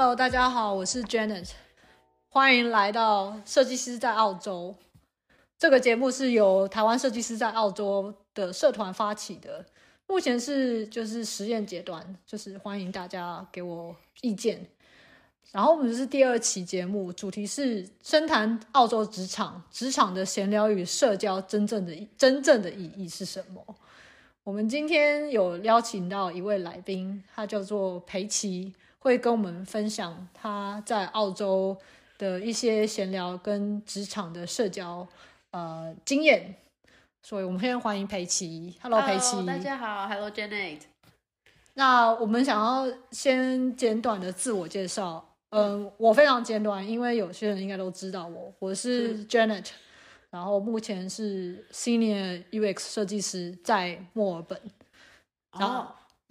Hello，大家好，我是 Janet，欢迎来到设计师在澳洲。这个节目是由台湾设计师在澳洲的社团发起的，目前是就是实验阶段，就是欢迎大家给我意见。然后我们是第二期节目，主题是深谈澳洲职场，职场的闲聊与社交真正的真正的意义是什么？我们今天有邀请到一位来宾，他叫做裴奇，会跟我们分享他在澳洲的一些闲聊跟职场的社交。呃，经验，所以我们先欢迎佩奇。Hello，裴奇，大家好。Hello, Janet。那我们想要先简短的自我介绍。嗯、呃，我非常简短，因为有些人应该都知道我。我是 Janet，是然后目前是 Senior UX 设计师，在墨尔本。然后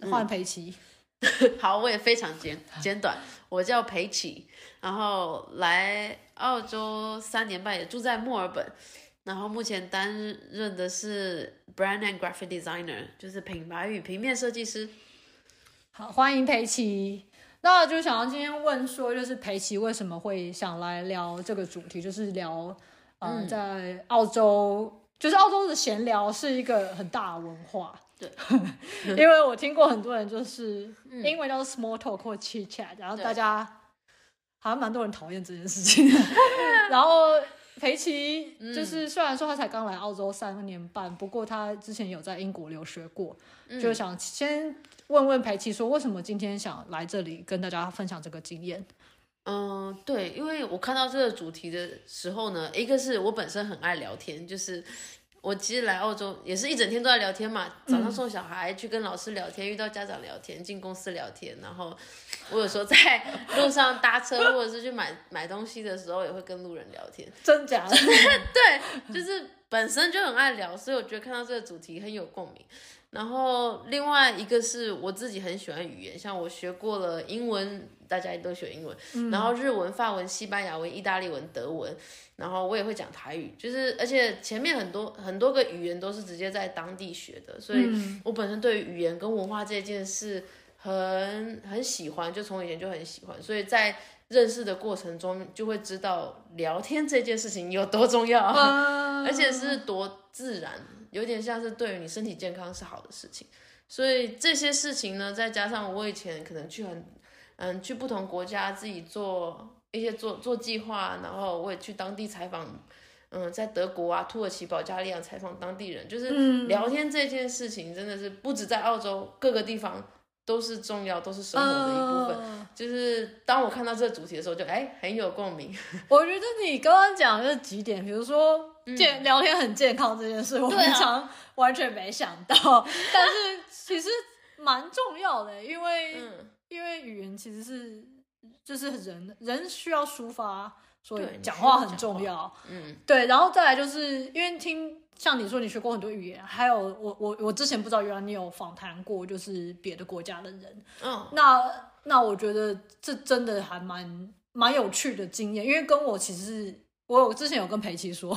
换佩奇。嗯、好，我也非常简简短。我叫裴奇，然后来澳洲三年半，也住在墨尔本。然后目前担任的是 Brand and Graphic Designer，就是品牌与平面设计师。好，欢迎裴奇。那就想要今天问说，就是裴奇为什么会想来聊这个主题？就是聊，呃、嗯，在澳洲，就是澳洲的闲聊是一个很大的文化。对，因为我听过很多人就是英文叫做 small talk 或 chit chat，然后大家好像蛮多人讨厌这件事情。然后。裴奇就是，虽然说他才刚来澳洲三年半，嗯、不过他之前有在英国留学过，嗯、就想先问问裴奇说，为什么今天想来这里跟大家分享这个经验？嗯，对，因为我看到这个主题的时候呢，一个是我本身很爱聊天，就是。我其实来澳洲也是一整天都在聊天嘛，早上送小孩去跟老师聊天，遇到家长聊天，进公司聊天，然后我有时候在 路上搭车或者是去买买东西的时候，也会跟路人聊天。真假的？对，就是本身就很爱聊，所以我觉得看到这个主题很有共鸣。然后另外一个是我自己很喜欢语言，像我学过了英文，大家也都学英文，嗯、然后日文、法文、西班牙文、意大利文、德文，然后我也会讲台语，就是而且前面很多很多个语言都是直接在当地学的，所以我本身对于语言跟文化这件事很很喜欢，就从以前就很喜欢，所以在认识的过程中就会知道聊天这件事情有多重要，嗯、而且是多自然。有点像是对于你身体健康是好的事情，所以这些事情呢，再加上我以前可能去很，嗯，去不同国家自己做一些做做计划，然后我也去当地采访，嗯，在德国啊、土耳其、保加利亚采访当地人，就是聊天这件事情真的是不止在澳洲各个地方。都是重要，都是生活的一部分。Uh, 就是当我看到这个主题的时候就，就哎很有共鸣。我觉得你刚刚讲的这几点，比如说健、嗯、聊天很健康这件事，我平常完全没想到，啊、但是其实蛮重要的，因为、嗯、因为语言其实是就是人人需要抒发，所以讲话很重要。嗯，对，然后再来就是因为听。像你说，你学过很多语言，还有我我我之前不知道，原来你有访谈过，就是别的国家的人。嗯，那那我觉得这真的还蛮蛮有趣的经验，因为跟我其实是我有之前有跟裴奇说，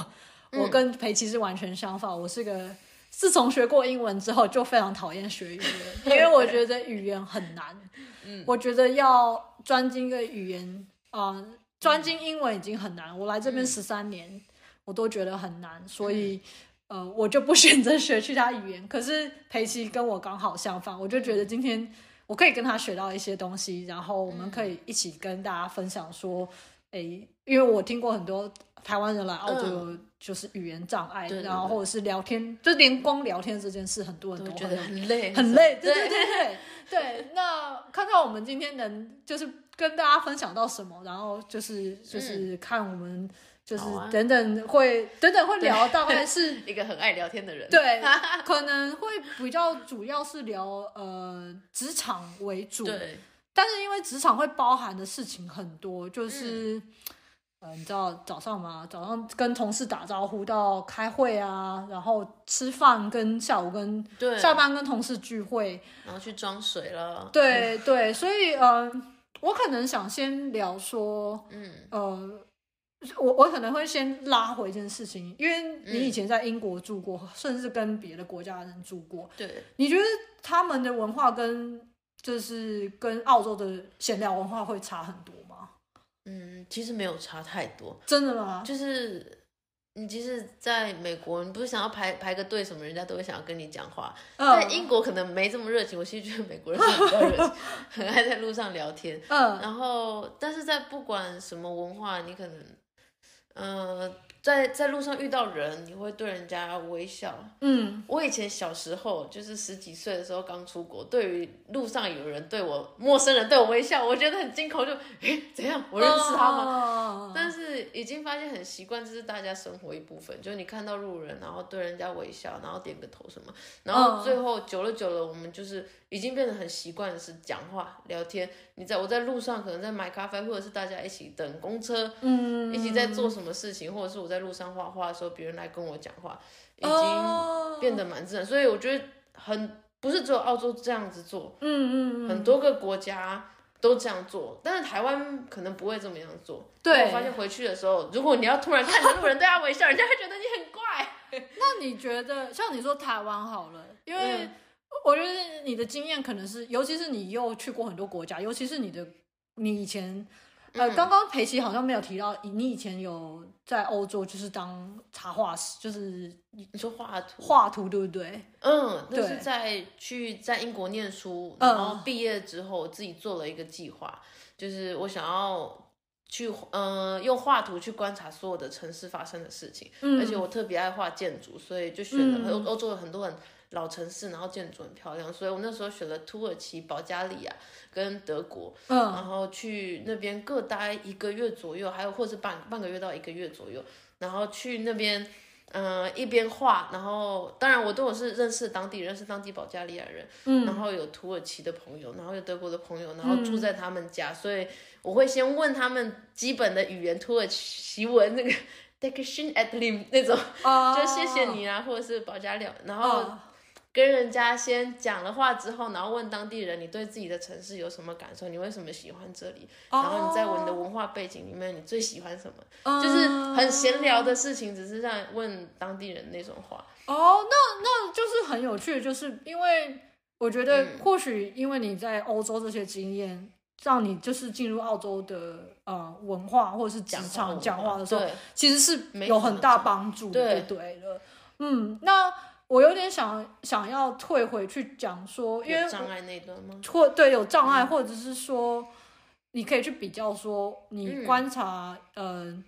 我跟裴奇是完全相反。我是个自从学过英文之后就非常讨厌学语言，因为我觉得语言很难。嗯，我觉得要专精一个语言啊，呃，专精英文已经很难。我来这边十三年，我都觉得很难，所以。呃，我就不 选择学其他语言。可是裴奇跟我刚好相反，我就觉得今天我可以跟他学到一些东西，然后我们可以一起跟大家分享说，哎、嗯，因为我听过很多台湾人来澳洲就是语言障碍，嗯、然后或者是聊天，就连光聊天这件事，很多人都觉得很累，很累。对对对对对。那看看我们今天能就是跟大家分享到什么，然后就是就是看我们。就是等等会、啊、等等会聊，大概 是一个很爱聊天的人。对，可能会比较主要是聊呃职场为主。对。但是因为职场会包含的事情很多，就是、嗯、呃你知道早上嘛，早上跟同事打招呼到开会啊，然后吃饭跟下午跟对下班跟同事聚会，然后去装水了。对对，所以呃我可能想先聊说，嗯呃。我我可能会先拉回一件事情，因为你以前在英国住过，嗯、甚至跟别的国家的人住过。对，你觉得他们的文化跟就是跟澳洲的闲聊文化会差很多吗？嗯，其实没有差太多。真的吗？就是你其实在美国，你不是想要排排个队什么，人家都会想要跟你讲话。在英国可能没这么热情。我其实觉得美国人是比较热情，很爱在路上聊天。嗯，然后但是在不管什么文化，你可能，呃。在在路上遇到人，你会对人家微笑。嗯，我以前小时候就是十几岁的时候刚出国，对于路上有人对我陌生人对我微笑，我觉得很惊恐，就诶怎样？我认识他吗？哦、但是已经发现很习惯，这是大家生活一部分。就是你看到路人，然后对人家微笑，然后点个头什么，然后最后久了久了，我们就是已经变得很习惯的是讲话聊天。你在我在路上可能在买咖啡，或者是大家一起等公车，嗯，一起在做什么事情，或者是我。在路上画画的时候，别人来跟我讲话，已经变得蛮自然。Oh. 所以我觉得很不是只有澳洲这样子做，嗯嗯嗯，很多个国家都这样做，但是台湾可能不会这么样做。对，我发现回去的时候，如果你要突然看着路人对他微笑，人家会觉得你很怪。那你觉得，像你说台湾好了，因为我觉得你的经验可能是，尤其是你又去过很多国家，尤其是你的你以前。呃，刚刚裴奇好像没有提到，你以前有在欧洲就是当插画师，就是你说画图，画图对不对？嗯，就是在去在英国念书，然后毕业之后，我自己做了一个计划，就是我想要去，嗯、呃，用画图去观察所有的城市发生的事情，嗯、而且我特别爱画建筑，所以就选了欧欧洲的很多很老城市，然后建筑很漂亮，所以我那时候选了土耳其、保加利亚跟德国，嗯，然后去那边各待一个月左右，还有或是半半个月到一个月左右，然后去那边，嗯、呃，一边画，然后当然我都有是认识当地人，认识当地保加利亚人，嗯，然后有土耳其的朋友，然后有德国的朋友，然后住在他们家，嗯、所以我会先问他们基本的语言，土耳其文那个 Teşekkür ederim 那种，哦、就谢谢你啊，或者是保加利亚，然后。哦跟人家先讲了话之后，然后问当地人，你对自己的城市有什么感受？你为什么喜欢这里？然后你在我的文化背景里面，你最喜欢什么？哦、就是很闲聊的事情，只是在问当地人那种话。哦，那那就是很有趣，就是因为我觉得或许因为你在欧洲这些经验，嗯、让你就是进入澳洲的呃文化或者是职场讲话的时候，其实是有很大帮助的。对对了，嗯，那。我有点想想要退回去讲说，因为障碍那段吗？或对有障碍，或者是说，你可以去比较说，你观察，嗯、呃，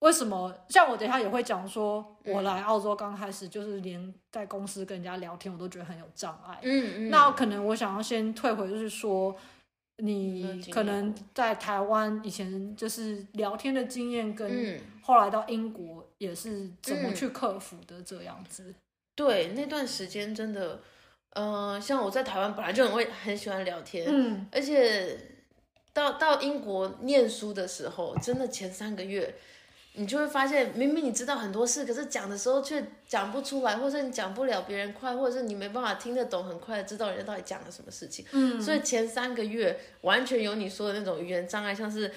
为什么？像我等一下也会讲说，我来澳洲刚开始就是连在公司跟人家聊天，我都觉得很有障碍。嗯嗯。那可能我想要先退回，就是说，你可能在台湾以前就是聊天的经验，跟后来到英国也是怎么去克服的这样子。对，那段时间真的，呃，像我在台湾本来就很会很喜欢聊天，嗯，而且到到英国念书的时候，真的前三个月，你就会发现，明明你知道很多事，可是讲的时候却讲不出来，或者你讲不了别人快，或者是你没办法听得懂，很快知道人家到底讲了什么事情，嗯，所以前三个月完全有你说的那种语言障碍，像是，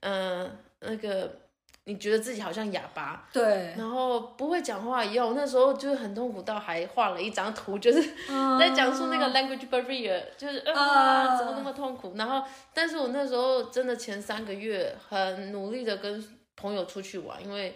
呃，那个。你觉得自己好像哑巴，对，然后不会讲话一样。我那时候就是很痛苦，到还画了一张图，就是在讲述那个 language barrier，就是啊，怎么那么痛苦。然后，但是我那时候真的前三个月很努力的跟朋友出去玩，因为。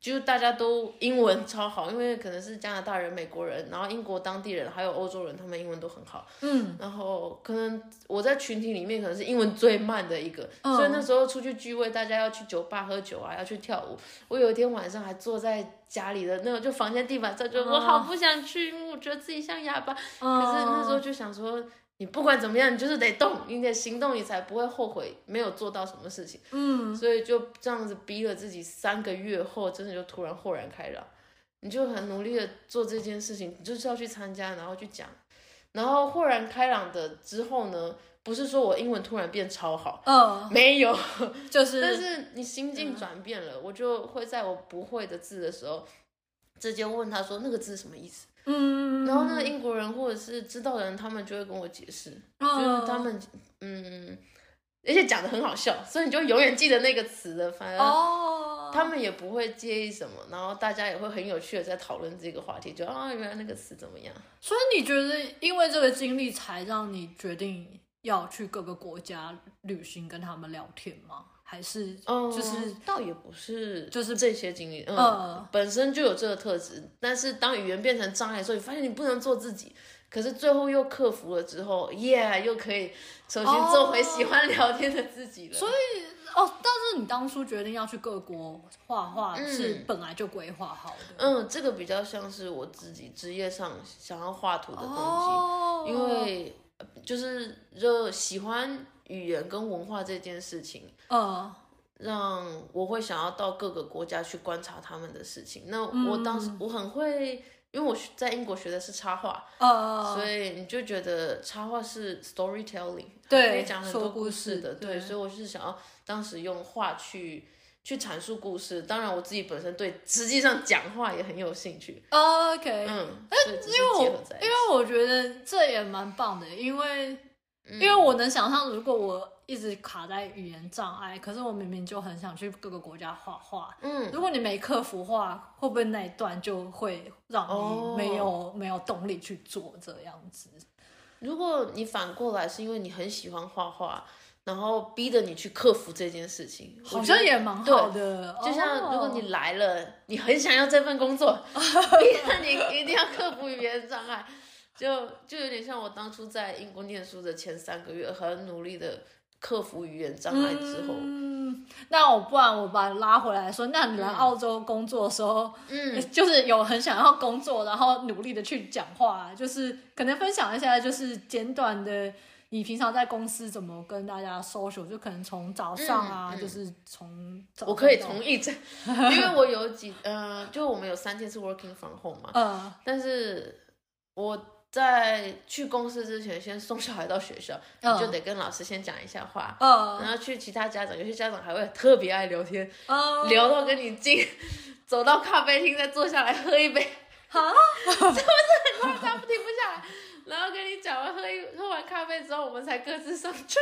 就大家都英文超好，因为可能是加拿大人、美国人，然后英国当地人，还有欧洲人，他们英文都很好。嗯，然后可能我在群体里面可能是英文最慢的一个，嗯、所以那时候出去聚会，大家要去酒吧喝酒啊，要去跳舞。我有一天晚上还坐在家里的那个就房间地板上，就我好不想去，因为我觉得自己像哑巴。嗯、可是那时候就想说。你不管怎么样，你就是得动，你得行动，你才不会后悔没有做到什么事情。嗯，所以就这样子逼了自己三个月后，真的就突然豁然开朗。你就很努力的做这件事情，你就是要去参加，然后去讲，然后豁然开朗的之后呢，不是说我英文突然变超好，嗯，没有，就是，但是你心境转变了，嗯，我就会在我不会的字的时候，直接问他说那个字什么意思。嗯，然后那个英国人或者是知道的人，他们就会跟我解释，哦、就是他们嗯，而且讲的很好笑，所以你就永远记得那个词的。反而哦，，他们也不会介意什么，然后大家也会很有趣的在讨论这个话题，就啊，原来那个词怎么样？所以你觉得，因为这个经历才让你决定要去各个国家旅行，跟他们聊天吗？还是就是倒也不是，就是这些经历，嗯，本身就有这个特质，但是当语言变成障碍的时候，你发现你不能做自己。可是最后又克服了之后，耶、yeah，又可以重新做回喜欢聊天的自己了。所以哦，但是你当初决定要去各国画画，是本来就规划好的。嗯，这个比较像是我自己职业上想要画图的东西，哦、因为就是就喜欢语言跟文化这件事情，嗯，让我会想要到各个国家去观察他们的事情。那我当时我很会。因为我在英国学的是插画，uh, 所以你就觉得插画是 storytelling，对，可以讲很多故事的，对，对，所以我是想要当时用画去去阐述故事。当然，我自己本身对实际上讲话也很有兴趣。OK，嗯，因为我因为我觉得这也蛮棒的，因为、嗯、因为我能想象如果我。一直卡在语言障碍，可是我明明就很想去各个国家画画。嗯，如果你没克服画，会不会那一段就会让你没有、哦、没有动力去做这样子？如果你反过来是因为你很喜欢画画，然后逼着你去克服这件事情，好像也蛮好的。就像如果你来了，哦、你很想要这份工作，逼着你一定要克服语言障碍，就就有点像我当初在英国念书的前三个月，很努力的。克服语言障碍之后，嗯，那我不然我把你拉回来说，那你来澳洲工作的时候，嗯，就是有很想要工作，然后努力的去讲话，就是可能分享一下，就是简短的，你平常在公司怎么跟大家 social，就可能从早上啊，嗯嗯、就是从我可以从一整，因为我有几，呃，就我们有三天是 working from home 嘛，嗯，但是我。在去公司之前，先送小孩到学校，你就得跟老师先讲一下话。然后去其他家长，有些家长还会特别爱聊天，聊到跟你进，走到咖啡厅再坐下来喝一杯，啊，是不是很夸张？停不下来。然后跟你讲完喝一喝完咖啡之后，我们才各自上车。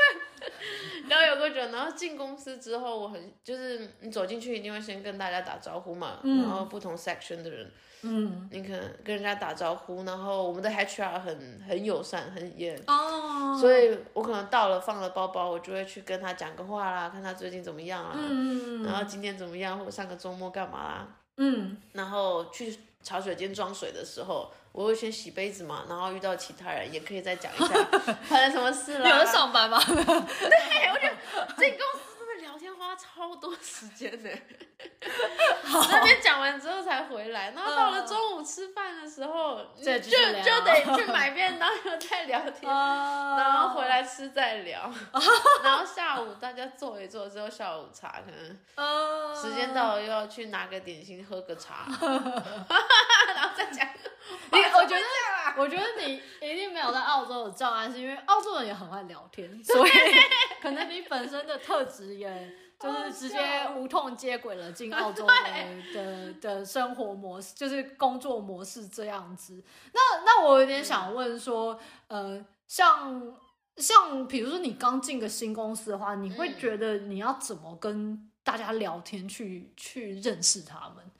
然后有个人，然后进公司之后，我很就是你走进去一定会先跟大家打招呼嘛，然后不同 section 的人。嗯，你可能跟人家打招呼，然后我们的 HR 很很友善，很严哦，所以我可能到了放了包包，我就会去跟他讲个话啦，看他最近怎么样啊，嗯，然后今天怎么样，或者上个周末干嘛啦，嗯，然后去茶水间装水的时候，我会先洗杯子嘛，然后遇到其他人也可以再讲一下 发生什么事了，有人上班吗？对，我觉得这公司。花超多时间呢，那边讲完之后才回来，然后到了中午吃饭的时候，就就得去买便当，然后再聊天，然后回来吃再聊，然后下午大家坐一坐之后下午茶，可能时间到了又要去拿个点心喝个茶，然后再讲。你我觉得我觉得你一定没有在澳洲有障碍，是因为澳洲人也很爱聊天，所以可能你本身的特质也。就是直接无痛接轨了进 澳洲的 的的生活模式，就是工作模式这样子。那那我有点想问说，呃，像像比如说你刚进个新公司的话，你会觉得你要怎么跟大家聊天去去认识他们？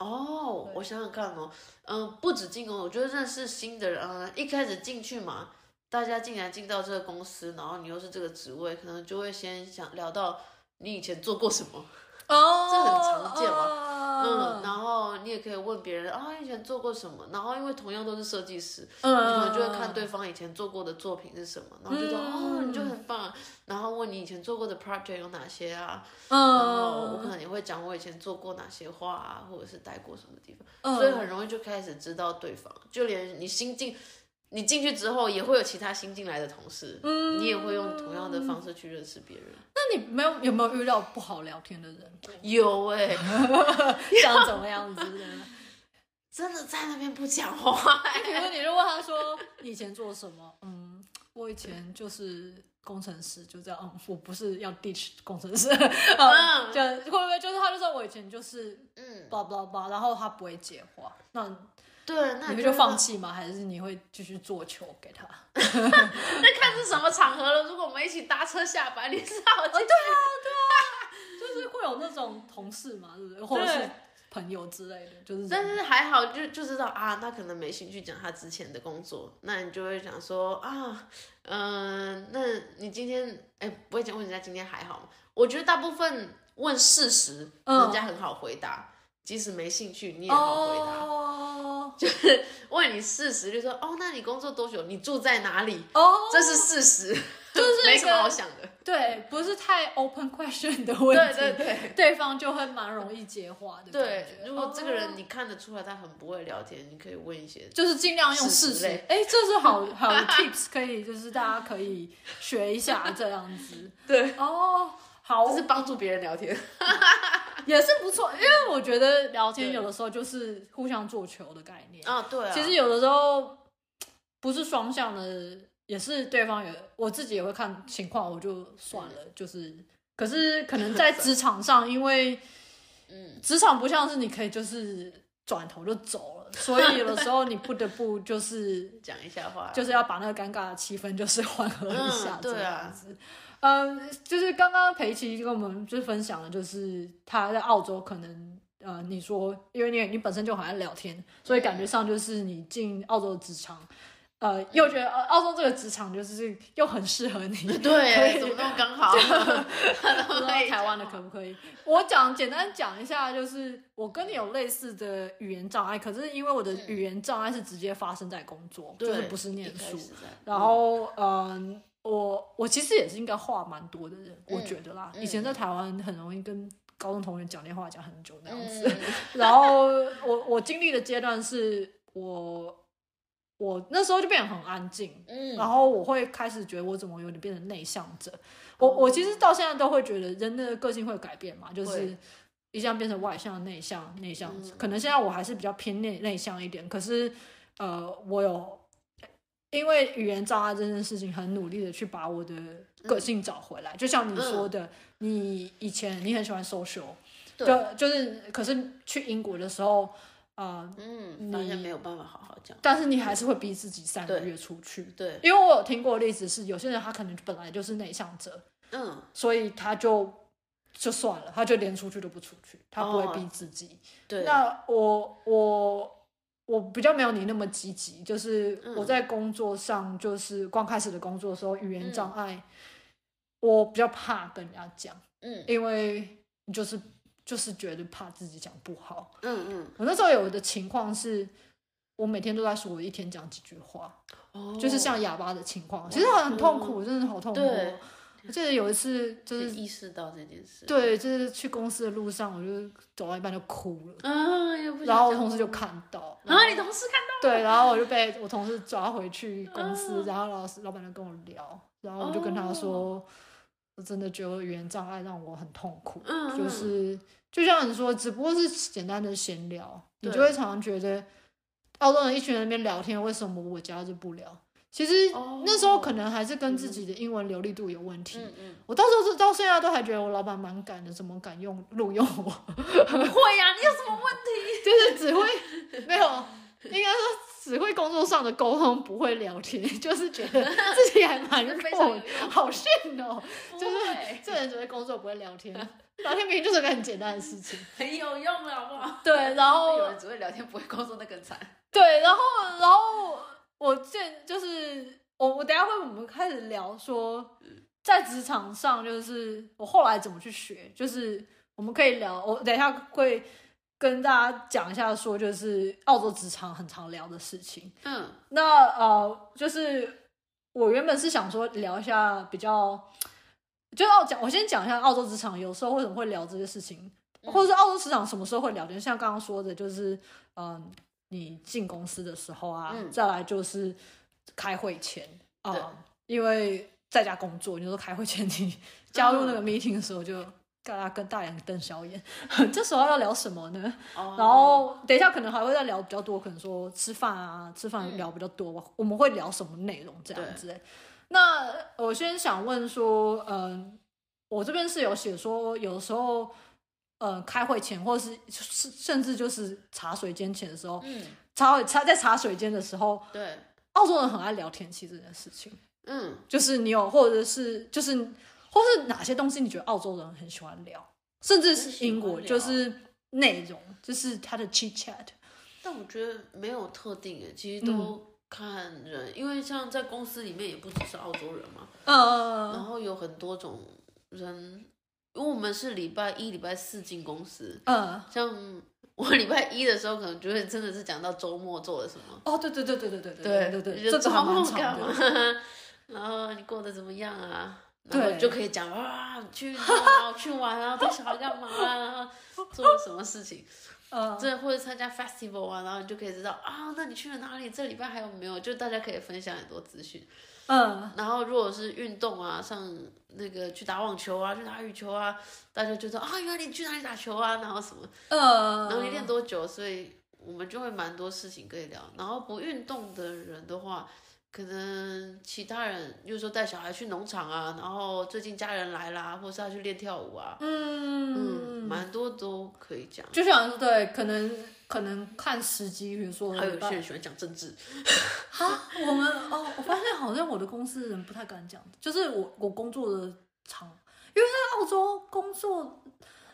哦，我想想看哦，嗯，不止进哦，我觉得认识新的人，嗯，一开始进去嘛，大家进来进到这个公司，然后你又是这个职位，可能就会先想聊到。你以前做过什么？哦，oh, 这很常见嘛。Oh. 嗯，然后你也可以问别人啊，以前做过什么？然后因为同样都是设计师，uh. 你可能就会看对方以前做过的作品是什么，然后就说、uh. 哦，你就很棒。然后问你以前做过的 project 有哪些啊？Uh. 然后我可能也会讲我以前做过哪些画啊，或者是待过什么地方，uh. 所以很容易就开始知道对方。就连你新进。你进去之后，也会有其他新进来的同事，嗯、你也会用同样的方式去认识别人。那你没有有没有遇到不好聊天的人？有哎、欸，像怎么样子的？真的在那边不讲话、欸。比如说，你就问他说：“你以前做什么？”嗯，我以前就是工程师，就这样。嗯，我不是要 ditch 工程师。嗯，就会不会就是他就说我以前就是嗯，叭叭叭，然后他不会接话。那。对，那你会就放弃吗？还是你会继续做球给他？那看是什么场合了。如果我们一起搭车下班，你知道？对啊，对啊，就是会会有那种同事嘛，对不对？或者是朋友之类的，就是。但是还好就，就就知道啊，他可能没兴趣讲他之前的工作，那你就会讲说啊，嗯、呃，那你今天哎，不会讲问人家今天还好吗？我觉得大部分问事实，人家很好回答，嗯、即使没兴趣，你也好回答。哦、就是问你事实，就说哦，那你工作多久？你住在哪里？哦，这是事实。就是没什么好想的，对，不是太 open question 的问题，对对对，对方就会蛮容易接话的。对，如果这个人你看得出来他很不会聊天，你可以问一些，就是尽量用事实。哎，这是好好的 tips，可以就是大家可以学一下这样子。对，哦，好，就是帮助别人聊天，也是不错，因为我觉得聊天有的时候就是互相做球的概念啊，对，其实有的时候不是双向的。也是对方也，我自己也会看情况，我就算了。就是，可是可能在职场上，因为，嗯，职场不像是你可以就是转头就走了，所以有的时候你不得不就是 讲一下话，就是要把那个尴尬的气氛就是缓和一下，这样子。嗯，嗯，就是刚刚裴琪跟我们就是分享的，就是他在澳洲可能，呃，你说因为你你本身就很爱聊天，所以感觉上就是你进澳洲的职场。呃，又觉得，澳洲这个职场就是又很适合你，对，怎么那么刚好？不知道台湾的可不可以？我讲简单讲一下，就是我跟你有类似的语言障碍，可是因为我的语言障碍是直接发生在工作，就是不是念书。然后，嗯、我我其实也是应该话蛮多的人，嗯、我觉得啦。以前在台湾很容易跟高中同学讲电话讲很久那样子。嗯、然后我我经历的阶段是我。我那时候就变得很安静，嗯，然后我会开始觉得我怎么有点变成内向者。嗯、我我其实到现在都会觉得人的个性会改变嘛，就是一向变成外向、内向、内向。嗯、可能现在我还是比较偏内内向一点，可是呃，我有因为语言障碍这件事情，很努力的去把我的个性找回来。嗯、就像你说的，嗯、你以前你很喜欢 social，对就就是可是去英国的时候。啊，嗯，发现没有办法好好讲，但是你还是会逼自己三个月出去，对，因为我有听过例子是，有些人他可能本来就是内向者，嗯，所以他就就算了，他就连出去都不出去，他不会逼自己。对，那我我我比较没有你那么积极，就是我在工作上，就是刚开始的工作的时候，语言障碍，我比较怕跟人家讲，嗯，因为就是。就是觉得怕自己讲不好，嗯嗯，我那时候有的情况是，我每天都在说，我一天讲几句话，哦，就是像哑巴的情况，其实很痛苦，真的好痛苦。对，我记得有一次就是意识到这件事，对，就是去公司的路上，我就走到一半就哭了，然后我同事就看到，然后你同事看到，对，然后我就被我同事抓回去公司，然后老师老板就跟我聊，然后我就跟他说，我真的觉得语言障碍让我很痛苦，就是。就像你说，只不过是简单的闲聊，你就会常常觉得，澳洲人一群人那边聊天，为什么我家就不聊？其实那时候可能还是跟自己的英文流利度有问题。嗯嗯、我到时候到现在都还觉得我老板蛮敢的，怎么敢用录用我？会呀、啊，你有什么问题？就是只会没有，应该说。只会工作上的沟通，不会聊天，就是觉得自己还蛮 弱，好炫哦！就是这人只会工作，不会聊天。聊天明明就是个很简单的事情，很有用的，好不好？对，然后有人只会聊天，不会工作，那更惨。对，然后，然后我见就是我，我等下会我们开始聊说，在职场上，就是我后来怎么去学，就是我们可以聊，我等一下会。跟大家讲一下，说就是澳洲职场很常聊的事情。嗯，那呃，就是我原本是想说聊一下比较，就要讲，我先讲一下澳洲职场有时候为什么会聊这些事情，嗯、或者是澳洲职场什么时候会聊就。像刚刚说的，就是嗯、呃，你进公司的时候啊，嗯、再来就是开会前啊，呃、因为在家工作，你说开会前你加入那个 meeting 的时候就。大家跟大眼瞪小眼，这时候要聊什么呢？Oh. 然后等一下可能还会再聊比较多，可能说吃饭啊，吃饭聊比较多。嗯、我们会聊什么内容这样子？那我先想问说，嗯，我这边是有写说，有时候，呃，开会前或者是甚至就是茶水间前的时候，嗯，茶茶在茶水间的时候，对，澳洲人很爱聊天气这件事情，嗯，就是你有或者是就是。或是哪些东西你觉得澳洲人很喜欢聊？甚至是英国，就是内容，就是他的 chit chat。但我觉得没有特定诶，其实都看人，嗯、因为像在公司里面也不只是澳洲人嘛，嗯，然后有很多种人，因为我们是礼拜一、礼拜四进公司，嗯，像我礼拜一的时候，可能就会真的是讲到周末做了什么。哦，对对对对对对对对对，这周末干嘛？然后你过得怎么样啊？然后就可以讲啊，去去玩啊，带小孩干嘛啊？做了什么事情？嗯，这或者参加 festival 啊，然后你就可以知道啊，那你去了哪里？这礼拜还有没有？就大家可以分享很多资讯。嗯，然后如果是运动啊，像那个去打网球啊，去打羽球啊，大家就知道啊，原来你去哪里打球啊，然后什么，嗯，然后你练多久？所以我们就会蛮多事情可以聊。然后不运动的人的话。可能其他人，比如说带小孩去农场啊，然后最近家人来啦，或是他去练跳舞啊，嗯嗯，蛮多都可以讲。就像对，可能可能看时机，比如说还有些人喜欢讲政治。哈，我们哦，我发现好像我的公司人不太敢讲，就是我我工作的场，因为在澳洲工作。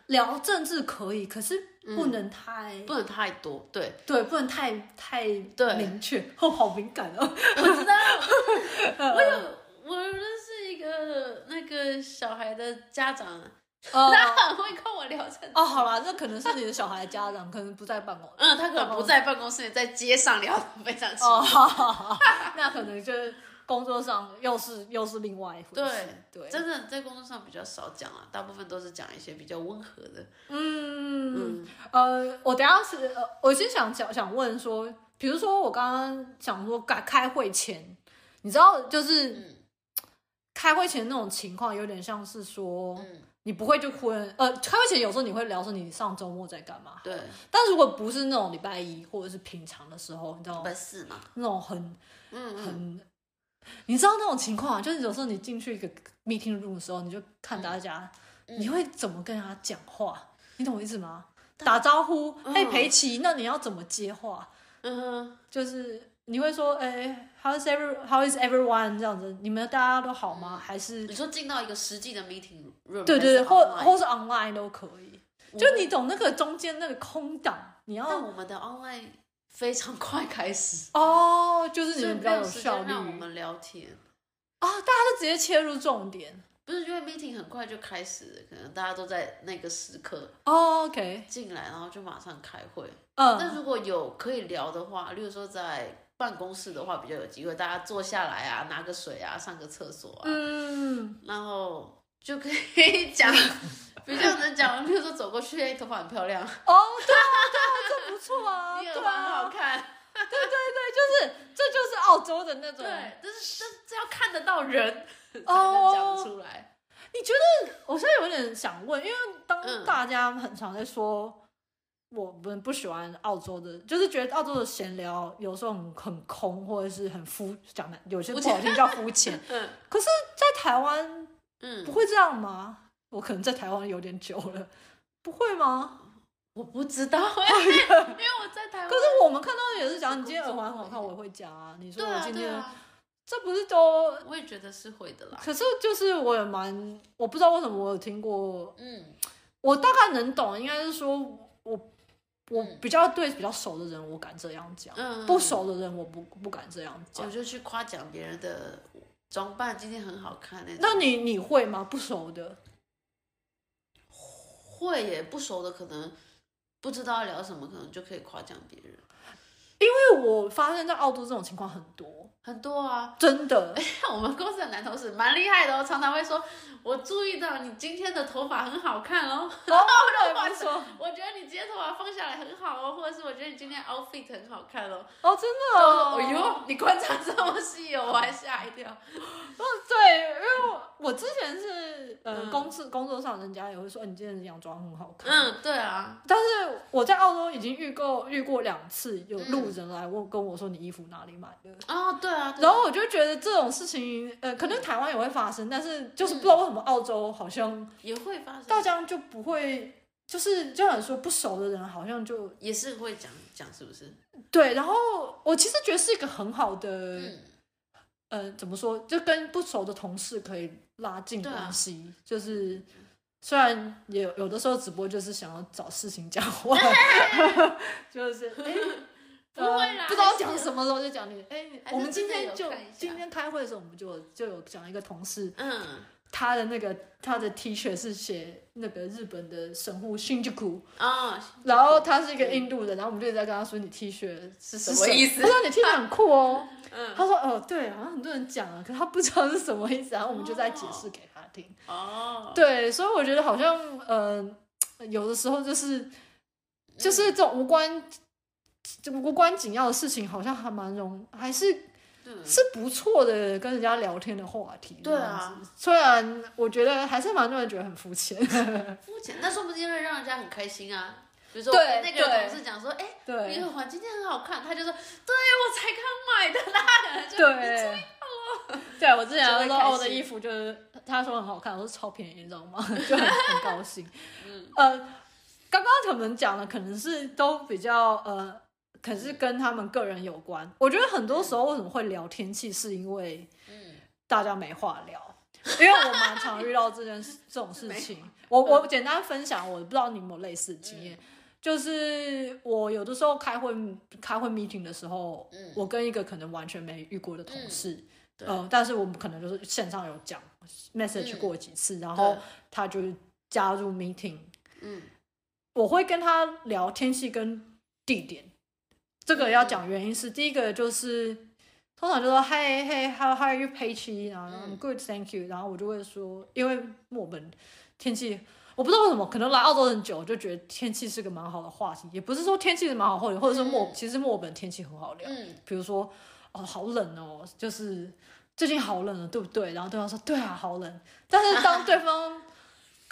聊政治可以，可是不能太、嗯、不能太多，对对，不能太太明确，哦，好敏感哦。我知道，我有我认识一个那个小孩的家长，他很会跟我聊政治。哦，好啦，那可能是你的小孩的家长，可能不在办公，嗯，他可能不在办公室，在街上聊得非常亲。哦，好好好，那可能就是。工作上又是又是另外一回事。对对，真的在工作上比较少讲啊，大部分都是讲一些比较温和的。嗯嗯呃，我等下是呃，我先想想想问说，比如说我刚刚想说开开会前，你知道就是、嗯、开会前那种情况，有点像是说，嗯、你不会就忽然呃，开会前有时候你会聊说你上周末在干嘛？对。但如果不是那种礼拜一或者是平常的时候，你知道吗？礼拜四嘛。那种很嗯，嗯很。你知道那种情况啊，就是有时候你进去一个 meeting room 的时候，你就看大家，嗯、你会怎么跟他讲话？你懂我意思吗？打招呼，嘿、嗯，裴奇，那你要怎么接话？嗯哼，就是你会说，哎、欸、，How is every How is everyone 这样子？你们大家都好吗？还是你说进到一个实际的 meeting room？对对对，或或是 online 都可以。就你懂那个中间那个空档，你要。但我们的 online。非常 快开始哦，oh, 就是你们比较有效率，让我们聊天啊，oh, 大家都直接切入重点，不是因为 meeting 很快就开始，可能大家都在那个时刻哦，OK 进来，然后就马上开会。嗯，那如果有可以聊的话，例如说在办公室的话，比较有机会，大家坐下来啊，拿个水啊，上个厕所啊，嗯，然后就可以 讲。比较能讲，比如说走过去，哎，头发很漂亮。哦，对啊，对啊，这不错啊，你耳环很好看。对对对，就是这就是澳洲的那种。对，这是这这要看得到人才能讲出来。你觉得？我现在有点想问，因为当大家很常在说我们不喜欢澳洲的，就是觉得澳洲的闲聊有时候很很空，或者是很肤讲的，有些不好听叫肤浅。嗯。可是，在台湾，嗯，不会这样吗？我可能在台湾有点久了，不会吗？我不知道，因为我在台湾。可是我们看到也是讲，你今天耳环很好看，我也会讲啊。你说我今天，这不是都？我也觉得是会的啦。可是就是我也蛮，我不知道为什么我有听过，嗯，我大概能懂，应该是说我我比较对比较熟的人，我敢这样讲，嗯，不熟的人我不不敢这样讲。我就去夸奖别人的装扮，今天很好看那种。那你你会吗？不熟的？会耶，不熟的可能不知道聊什么，可能就可以夸奖别人。因为我发现，在澳洲这种情况很多很多啊，真的。我们公司的男同事蛮厉害的哦，常常会说：“我注意到你今天的头发很好看哦。”然后我就说：“我觉得你今天头发放下来很好哦，或者是我觉得你今天 outfit 很好看哦。”哦，真的哦，哎呦，你观察这么细哦，我还吓一跳。我之前是呃，公司工作上，人家也会说你今天的洋装很好看。嗯，对啊。但是我在澳洲已经遇过遇过两次，有路人来问跟我说你衣服哪里买的。哦，对啊。然后我就觉得这种事情，呃，可能台湾也会发生，但是就是不知道为什么澳洲好像也会发生，大家就不会，就是就想说不熟的人好像就也是会讲讲，是不是？对。然后我其实觉得是一个很好的。呃，怎么说？就跟不熟的同事可以拉近关系，啊、就是虽然有有的时候直播就是想要找事情讲话，就是哎，欸、不会啦，呃、不知道讲什么时候就讲你哎，我们今天就今天开会的时候，我们就就有讲一个同事，嗯，他的那个他的 T 恤是写那个日本的神户 Shinjuku 啊，然后他是一个印度人，然后我们就在跟他说你 T 恤是什么意思？他说你 T 恤很酷哦，嗯，他说哦对，好像很多人讲啊，可他不知道是什么意思，然后我们就在解释给他听。哦，对，所以我觉得好像，呃，有的时候就是，就是这种无关，就无关紧要的事情，好像还蛮容，还是是不错的跟人家聊天的话题。对啊，虽然我觉得还是蛮多人觉得很肤浅，肤浅，但说不定会让人家很开心啊。比如说我跟那个同事讲说，哎，李慧环今天很好看，他就说，对我才刚买的啦，对。对，我之前说我的衣服就是他说很好看，我说超便宜，你知道吗？就很很高兴。嗯，呃，刚刚他们讲的可能是都比较呃，可是跟他们个人有关。我觉得很多时候为什么会聊天气，是因为嗯，大家没话聊。因为我蛮常遇到这件事这种事情。我我简单分享，我不知道你有没有类似的经验，就是我有的时候开会开会 meeting 的时候，我跟一个可能完全没遇过的同事。嗯、呃，但是我们可能就是线上有讲 message 过几次，嗯、然后他就加入 meeting。嗯，我会跟他聊天气跟地点，这个要讲原因是、嗯、第一个就是通常就说 Hey Hey How How are you Peachy？然后 I'm Good Thank you。然后我就会说，因为墨本天气，我不知道为什么，可能来澳洲很久，就觉得天气是个蛮好的话题。也不是说天气是蛮好话题，或者是墨、嗯、其实墨本天气很好聊。嗯，比如说。哦，好冷哦，就是最近好冷了，对不对？然后对方说，对啊，好冷。但是当对方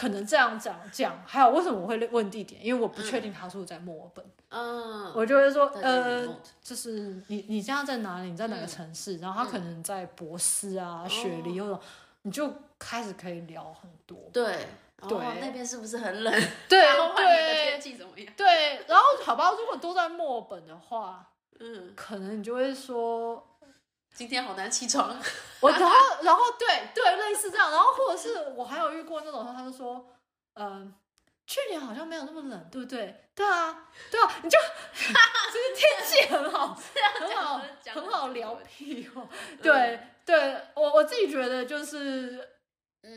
可能这样讲讲，还有为什么我会问地点？因为我不确定他是不是在墨尔本。嗯，我就会说，呃，就是你你现在在哪里？你在哪个城市？然后他可能在博斯啊、雪梨或者，你就开始可以聊很多。对对，那边是不是很冷？对对，天气怎么样？对，然后好吧，如果都在墨尔本的话。嗯，可能你就会说今天好难起床，我然后 然后对对类似这样，然后或者是我还有遇过那种，他就说，嗯、呃，去年好像没有那么冷，对不对？对啊，对啊，你就其 实天气很好，很好很好聊屁哦。对对，我我自己觉得就是，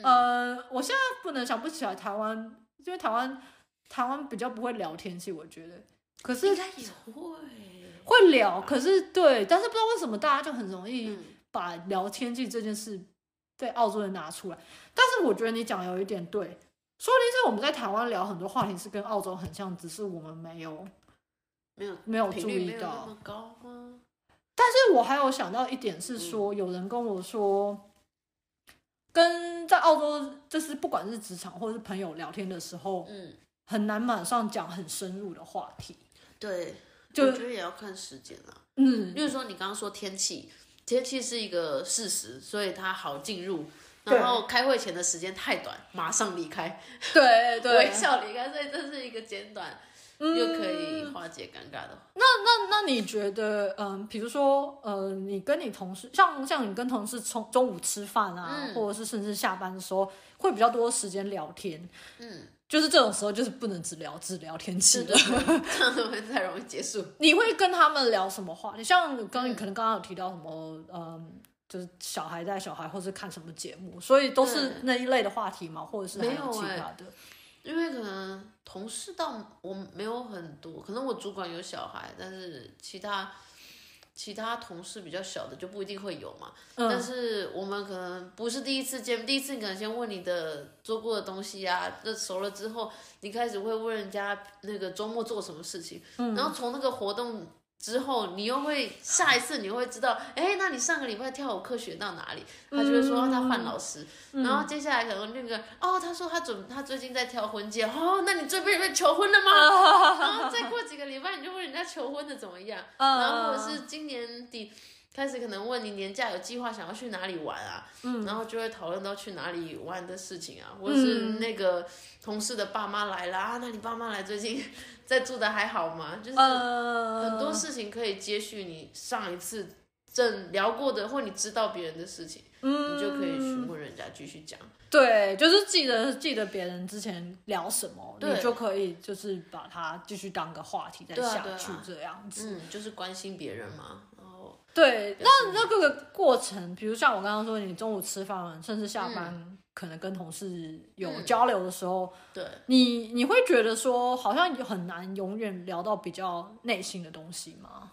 呃，我现在不能想不起来台湾，因为台湾台湾比较不会聊天气，我觉得，可是应该也会。会聊，可是对，但是不知道为什么大家就很容易把聊天气这件事对澳洲人拿出来。但是我觉得你讲有一点对，说的是我们在台湾聊很多话题是跟澳洲很像，只是我们没有没有没有注意到。但是我还有想到一点是说，有人跟我说，跟在澳洲就是不管是职场或者是朋友聊天的时候，嗯，很难马上讲很深入的话题。对。就我觉得也要看时间啦，嗯，比如说你刚刚说天气，天气是一个事实，所以它好进入，然后开会前的时间太短，马上离开，对 对，微笑离开，所以这是一个简短、嗯、又可以化解尴尬的。那那那你觉得，嗯，比如说，呃，你跟你同事，像像你跟同事从中午吃饭啊，嗯、或者是甚至下班的时候，会比较多时间聊天，嗯。就是这种时候，就是不能只聊只聊天气的，这样子会太容易结束。你会跟他们聊什么话？你像刚你可能刚刚有提到什么，嗯，嗯，就是小孩带小孩，或是看什么节目，所以都是那一类的话题嘛？或者是还有其他的？因为可能同事到我没有很多，可能我主管有小孩，但是其他。其他同事比较小的就不一定会有嘛，嗯、但是我们可能不是第一次见，第一次你可能先问你的做过的东西啊，那熟了之后，你开始会问人家那个周末做什么事情，嗯、然后从那个活动。之后你又会下一次你又会知道，哎，那你上个礼拜跳舞课学到哪里？他就会说他换老师，嗯、然后接下来可能那个哦，他说他准他最近在挑婚戒，哦，那你最近被求婚了吗？啊、然后再过几个礼拜你就问人家求婚的怎么样？啊、然后或者是今年底。开始可能问你年假有计划想要去哪里玩啊，嗯、然后就会讨论到去哪里玩的事情啊，或者是那个同事的爸妈来了啊，那你爸妈来最近 在住的还好吗？就是很多事情可以接续你上一次正聊过的，或你知道别人的事情，嗯，你就可以询问人家继续讲。对，就是记得记得别人之前聊什么，你就可以就是把它继续当个话题再下去这样子。嗯，就是关心别人嘛。对，那那各个过程，比如像我刚刚说，你中午吃饭，甚至下班。嗯可能跟同事有交流的时候，嗯、对，你你会觉得说好像很难永远聊到比较内心的东西吗？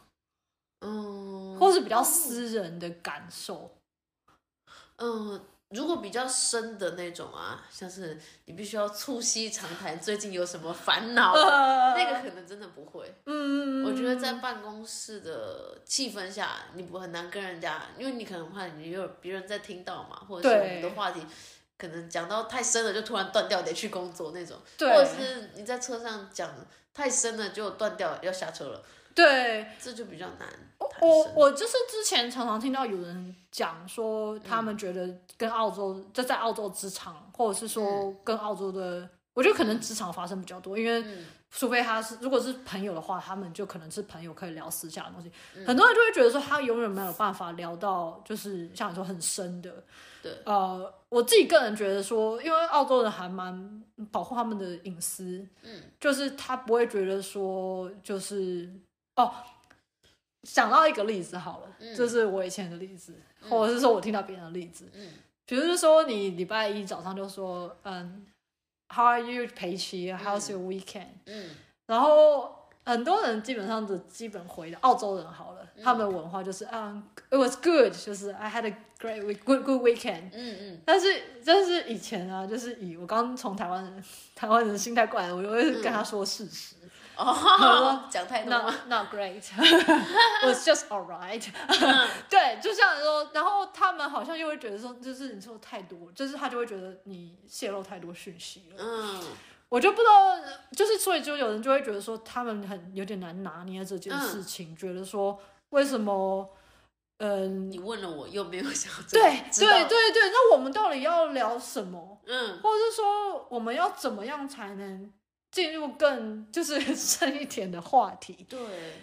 嗯，或是比较私人的感受？嗯，如果比较深的那种啊，像是你必须要促膝长谈，最近有什么烦恼，呃、那个可能真的不会。嗯，我觉得在办公室的气氛下，你不很难跟人家，因为你可能怕你有别人在听到嘛，或者是我们的话题。可能讲到太深了，就突然断掉，得去工作那种，对或者是你在车上讲太深了，就断掉，要下车了。对，这就比较难。我我就是之前常常听到有人讲说，他们觉得跟澳洲就在澳洲职场，或者是说跟澳洲的，嗯、我觉得可能职场发生比较多，因为除非他是如果是朋友的话，他们就可能是朋友，可以聊私下的东西。嗯、很多人就会觉得说，他永远没有办法聊到，就是像你说很深的。对，呃，我自己个人觉得说，因为澳洲人还蛮保护他们的隐私，嗯，就是他不会觉得说，就是哦，想到一个例子好了，嗯，这是我以前的例子，嗯，或者是说我听到别人的例子，嗯，比如说你礼拜一早上就说，嗯，How are you，裴奇？How's your weekend？嗯，然后。很多人基本上的基本回的澳洲人好了，嗯、他们的文化就是嗯、um,，it was good，就是 I had a great week，good good weekend。嗯嗯。但是但是以前啊，就是以我刚从台湾人台湾人的心态过来，我就会跟他说事实。哦、嗯。讲太多。Not great，was just alright。对，就像说，然后他们好像又会觉得说，就是你说太多，就是他就会觉得你泄露太多讯息了。嗯。我就不知道，就是所以就有人就会觉得说他们很有点难拿捏这件事情，嗯、觉得说为什么，嗯、呃，你问了我又没有想对对对对，那我们到底要聊什么？嗯，或者是说我们要怎么样才能进入更就是 深一点的话题？对，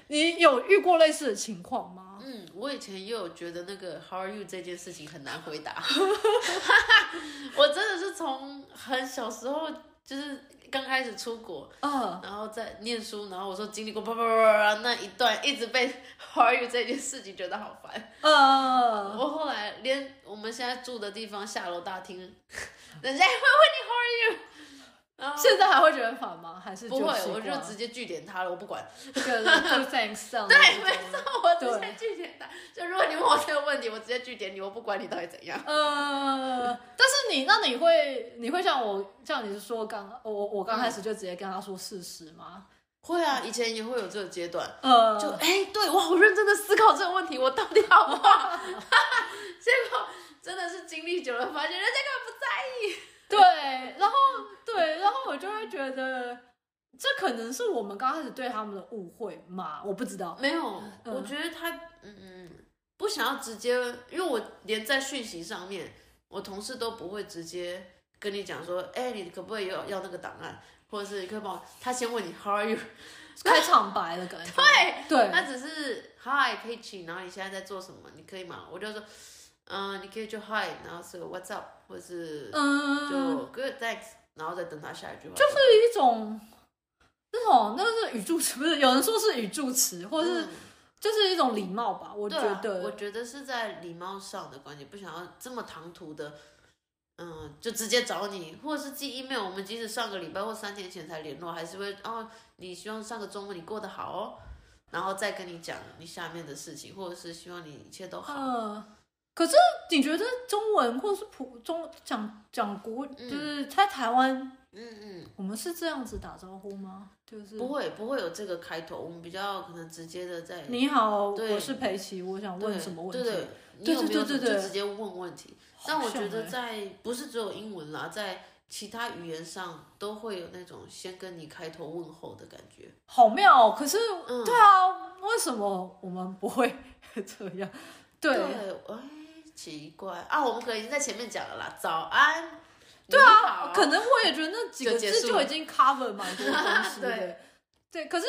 你有遇过类似的情况吗？嗯，我以前也有觉得那个 How are you 这件事情很难回答，我真的是从很小时候就是。刚开始出国，uh, 然后在念书，然后我说经历过啪啪啪啪那一段，一直被 How are you 这件事情觉得好烦。Uh, 我后来连我们现在住的地方下楼大厅，人家也会问你 How are you。现在还会觉得烦吗？还是不会？我就直接据点他了，我不管。这个 thanks 对，没错，我直接据点他。就如果你问我这个问题，我直接据点你，我不管你到底怎样。呃，但是你那你会你会像我像你是说刚我我刚开始就直接跟他说事实吗？会啊，以前也会有这个阶段。呃，就哎，对我好认真的思考这个问题，我到底好不好？结果真的是经历久了，发现人家根本不在意。对，然后对，然后我就会觉得，这可能是我们刚开始对他们的误会嘛，我不知道。没有，嗯、我觉得他嗯嗯不想要直接，因为我连在讯息上面，我同事都不会直接跟你讲说，哎，你可不可以要要那个档案，或者是你可以帮我，他先问你 How are you，开场白的感觉。对对，他只是 Hi 可以请，然后你现在在做什么？你可以吗？我就说。嗯，你可以就 Hi，然后是 What's up，或是嗯就 Good thanks，然后再等他下一句话。就是一种那种那个是语助词，不是有人说是语助词，或是就是一种礼貌吧？我觉得，我觉得是在礼貌上的关系，不想要这么唐突的，嗯，就直接找你，或者是寄 email。我们即使上个礼拜或三天前才联络，还是会哦，你希望上个周末你过得好哦，然后再跟你讲你下面的事情，或者是希望你一切都好。可是你觉得中文或是普中讲讲国，就是在台湾，嗯嗯，我们是这样子打招呼吗？就是不会不会有这个开头，我们比较可能直接的在你好，我是裴奇，我想问什么问题？对对，你有没有就直接问问题？但我觉得在不是只有英文啦，在其他语言上都会有那种先跟你开头问候的感觉，好妙。可是对啊，为什么我们不会 这样？对，哎。奇怪啊，我们可能已经在前面讲了啦。早安，对啊，可能我也觉得那几个字就已经 cover 蛮多东西的。对，对，可是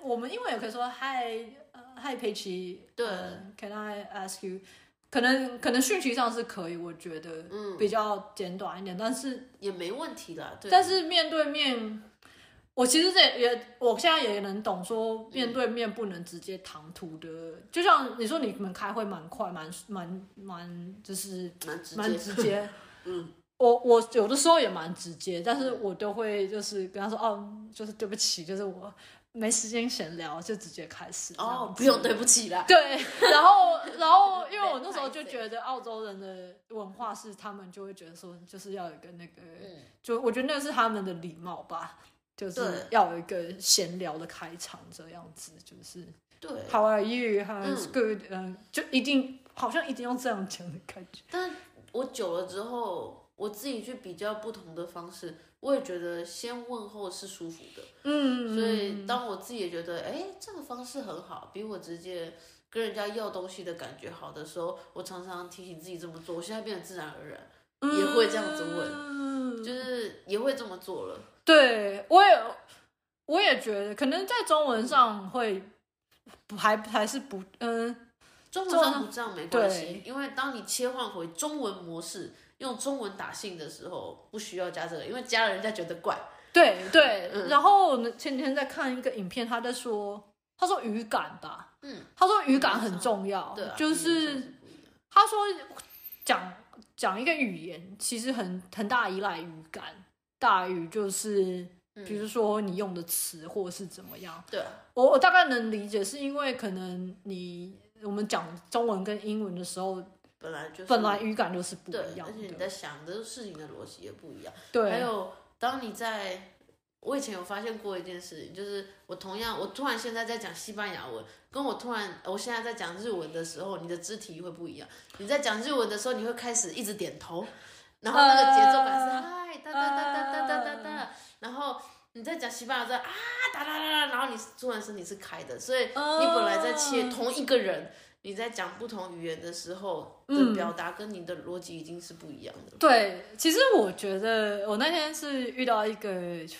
我们英文也可以说 hi，hi 佩奇，对、呃、，Can I ask you？可能可能讯息上是可以，我觉得比较简短一点，嗯、但是也没问题啦。对，但是面对面，我其实这也，我现在也能懂，说面对面不能直接唐突的，嗯、就像你说你们开会蛮快，蛮蛮蛮，就是蛮直接，蛮直接。嗯，我我有的时候也蛮直接，但是我都会就是跟他说，哦，就是对不起，就是我。没时间闲聊，就直接开始哦，不用对不起啦。对，然后然后因为我那时候就觉得澳洲人的文化是，他们就会觉得说，就是要有一个那个，嗯、就我觉得那是他们的礼貌吧，就是要有一个闲聊的开场这样子，就是对，How are you? How is good? 嗯，就一定好像一定要这样讲的感觉。但我久了之后，我自己去比较不同的方式。我也觉得先问候是舒服的，嗯，所以当我自己也觉得，哎，这个方式很好，比我直接跟人家要东西的感觉好的时候，我常常提醒自己这么做。我现在变得自然而然，也会这样子问，嗯，就是也会这么做了。对，我也，我也觉得，可能在中文上会还还是不，嗯，中文上不这样没关系，因为当你切换回中文模式。用中文打信的时候不需要加这个，因为加了人家觉得怪。对对，嗯、然后前几天在看一个影片，他在说，他说语感吧，嗯，他说语感很重要，对、啊，就是，是他说讲讲一个语言其实很很大依赖语感，大于就是比如说你用的词或是怎么样。对、嗯，我我大概能理解，是因为可能你我们讲中文跟英文的时候。本来就是本来语感就是不一样，而且你在想的事情的逻辑也不一样。对，还有当你在，我以前有发现过一件事情，就是我同样，我突然现在在讲西班牙文，跟我突然我现在在讲日文的时候，你的肢体会不一样。你在讲日文的时候，你会开始一直点头，然后那个节奏感是嗨哒哒哒哒哒哒哒哒，然后你在讲西班牙在啊哒哒哒哒，然后你突然身体是开的，所以你本来在切同一个人。你在讲不同语言的时候的表达，跟你的逻辑已经是不一样的。对，其实我觉得我那天是遇到一个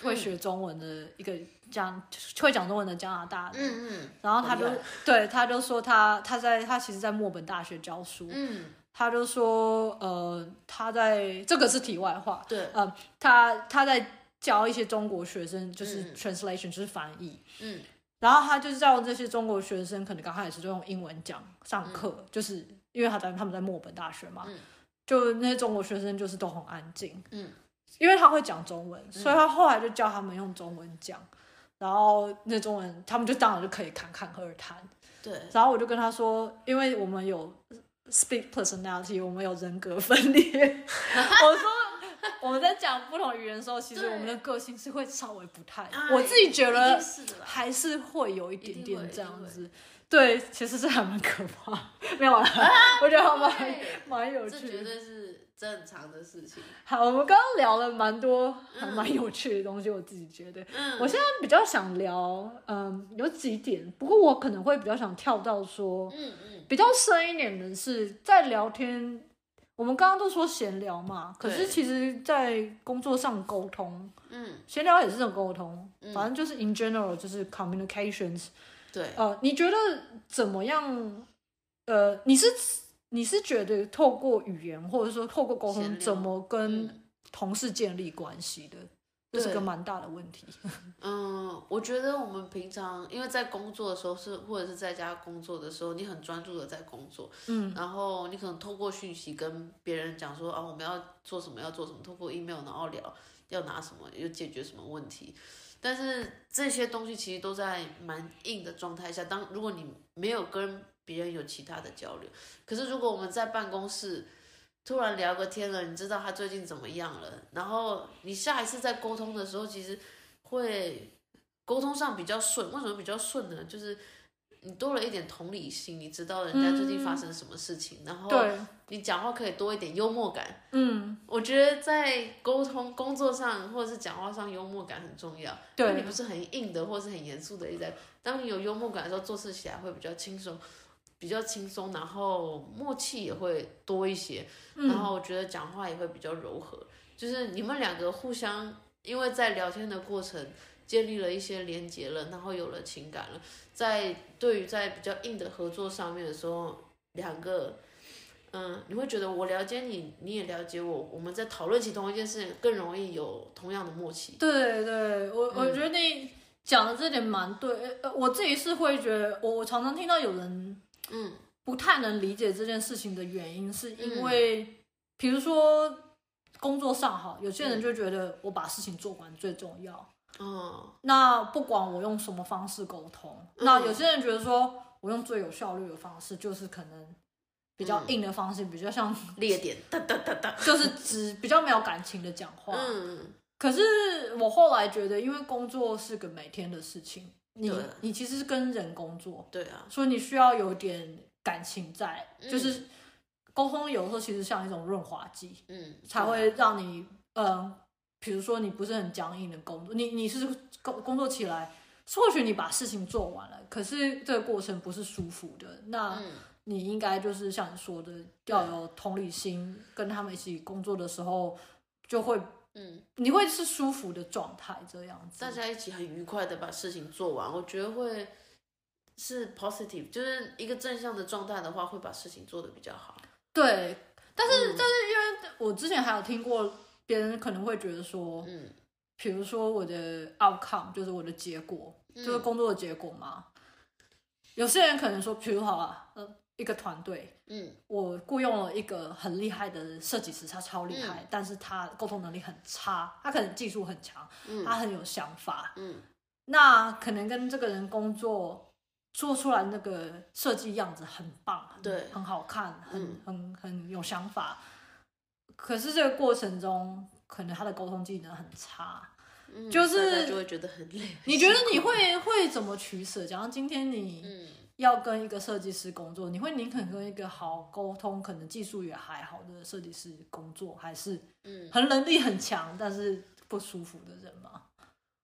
会学中文的一个讲会讲中文的加拿大人，嗯嗯，然后他就对他就说他他在他其实，在墨本大学教书，嗯，他就说呃他在这个是题外话，对，呃他他在教一些中国学生，就是 translation 就是翻译，嗯。然后他就是叫这些中国学生，可能刚开始就用英文讲上课，嗯、就是因为他在他们在墨本大学嘛，嗯、就那些中国学生就是都很安静，嗯，因为他会讲中文，所以他后来就教他们用中文讲，嗯、然后那中文他们就当然就可以侃侃而谈，对。然后我就跟他说，因为我们有 speak personality，我们有人格分裂，我说。我们在讲不同语言的时候，其实我们的个性是会稍微不太，我自己觉得还是会有一点点这样子。对，其实是还蛮可怕，没有啦，我觉得还蛮蛮有趣的。这绝对是正常的事情。好，我们刚刚聊了蛮多还蛮有趣的东西，我自己觉得。嗯我现在比较想聊，嗯，有几点，不过我可能会比较想跳到说，嗯嗯，比较深一点的是在聊天。我们刚刚都说闲聊嘛，可是其实，在工作上沟通，嗯，闲聊也是这种沟通，嗯、反正就是 in general 就是 communications，对，呃，你觉得怎么样？呃，你是你是觉得透过语言或者说透过沟通，怎么跟同事建立关系的？这是个蛮大的问题。嗯，我觉得我们平常因为在工作的时候是，或者是在家工作的时候，你很专注的在工作，嗯，然后你可能透过讯息跟别人讲说啊，我们要做什么，要做什么，透过 email 然后聊要拿什么，要解决什么问题。但是这些东西其实都在蛮硬的状态下。当如果你没有跟别人有其他的交流，可是如果我们在办公室。突然聊个天了，你知道他最近怎么样了？然后你下一次在沟通的时候，其实会沟通上比较顺。为什么比较顺呢？就是你多了一点同理心，你知道人家最近发生什么事情，嗯、然后你讲话可以多一点幽默感。嗯，我觉得在沟通工作上或者是讲话上，幽默感很重要。对，因为你不是很硬的，或是很严肃的一在。当你有幽默感的时候，做事起来会比较轻松。比较轻松，然后默契也会多一些，嗯、然后我觉得讲话也会比较柔和。就是你们两个互相，因为在聊天的过程，建立了一些连接了，然后有了情感了，在对于在比较硬的合作上面的时候，两个，嗯，你会觉得我了解你，你也了解我，我们在讨论起同一件事情更容易有同样的默契。对对，我我觉得你讲的这点蛮对，呃，我自己是会觉得，我我常常听到有人，嗯，不太能理解这件事情的原因，是因为，嗯、比如说工作上哈，有些人就觉得我把事情做完最重要。嗯，那不管我用什么方式沟通，嗯，那有些人觉得说我用最有效率的方式，就是可能比较硬的方式，嗯，比较像列点哒哒哒哒，就是只比较没有感情的讲话。嗯，可是我后来觉得，因为工作是个每天的事情，你你其实是跟人工作，对啊，所以你需要有点感情在，嗯，就是沟通有时候其实像一种润滑剂，嗯，才会让你嗯。呃比如说你不是很僵硬的工作，你你是工工作起来，或许你把事情做完了，可是这个过程不是舒服的。那你应该就是像你说的，要有同理心，跟他们一起工作的时候，就会嗯，你会是舒服的状态这样子。大家一起很愉快的把事情做完，我觉得会是 positive，就是一个正向的状态的话，会把事情做得比较好。对，但是、嗯、但是因为我之前还有听过。别人可能会觉得说，嗯，比如说我的 outcome 就是我的结果，嗯、就是工作的结果嘛。有些人可能说，比如好啊，呃，一个团队，嗯，我雇佣了一个很厉害的设计师，他超厉害，嗯、但是他沟通能力很差，他可能技术很强，嗯，他很有想法，嗯，那可能跟这个人工作做出来那个设计样子很棒，对，很好看，很、嗯、很很有想法。可是这个过程中，可能他的沟通技能很差，嗯、就是就会觉得很累。你觉得你会会怎么取舍？假如今天你要跟一个设计师工作，你会宁肯跟一个好沟通、可能技术也还好的设计师工作，还是嗯很能力很强但是不舒服的人吗？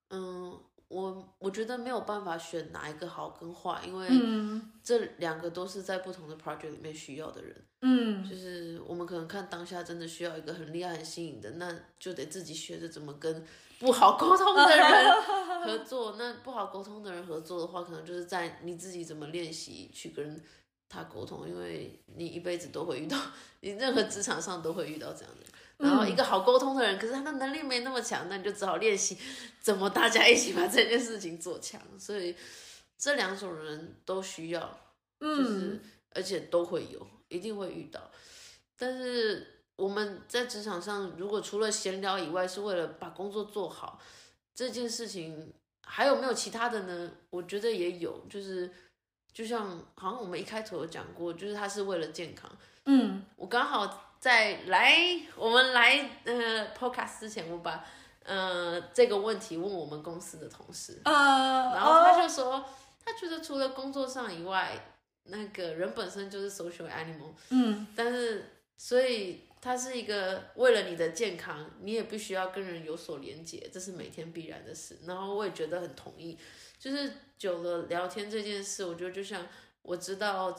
嗯。我我觉得没有办法选哪一个好跟坏，因为这两个都是在不同的 project 里面需要的人。嗯，就是我们可能看当下真的需要一个很厉害、很新颖的，那就得自己学着怎么跟不好沟通的人合作。那不好沟通的人合作的话，可能就是在你自己怎么练习去跟他沟通，因为你一辈子都会遇到，你任何职场上都会遇到这样的。然后一个好沟通的人，可是他的能力没那么强，那你就只好练习怎么大家一起把这件事情做强。所以这两种人都需要，就是而且都会有，一定会遇到。但是我们在职场上，如果除了闲聊以外，是为了把工作做好，这件事情还有没有其他的呢？我觉得也有，就是就像好像我们一开头有讲过，就是他是为了健康。嗯，我刚好。在来我们来呃 podcast 之前，我把呃这个问题问我们公司的同事，呃，然后他就说，呃，他觉得除了工作上以外，那个人本身就是 social animal，嗯，但是所以他是一个为了你的健康，你也必须要跟人有所连接，这是每天必然的事。然后我也觉得很同意，就是久了聊天这件事，我觉得就像我知道。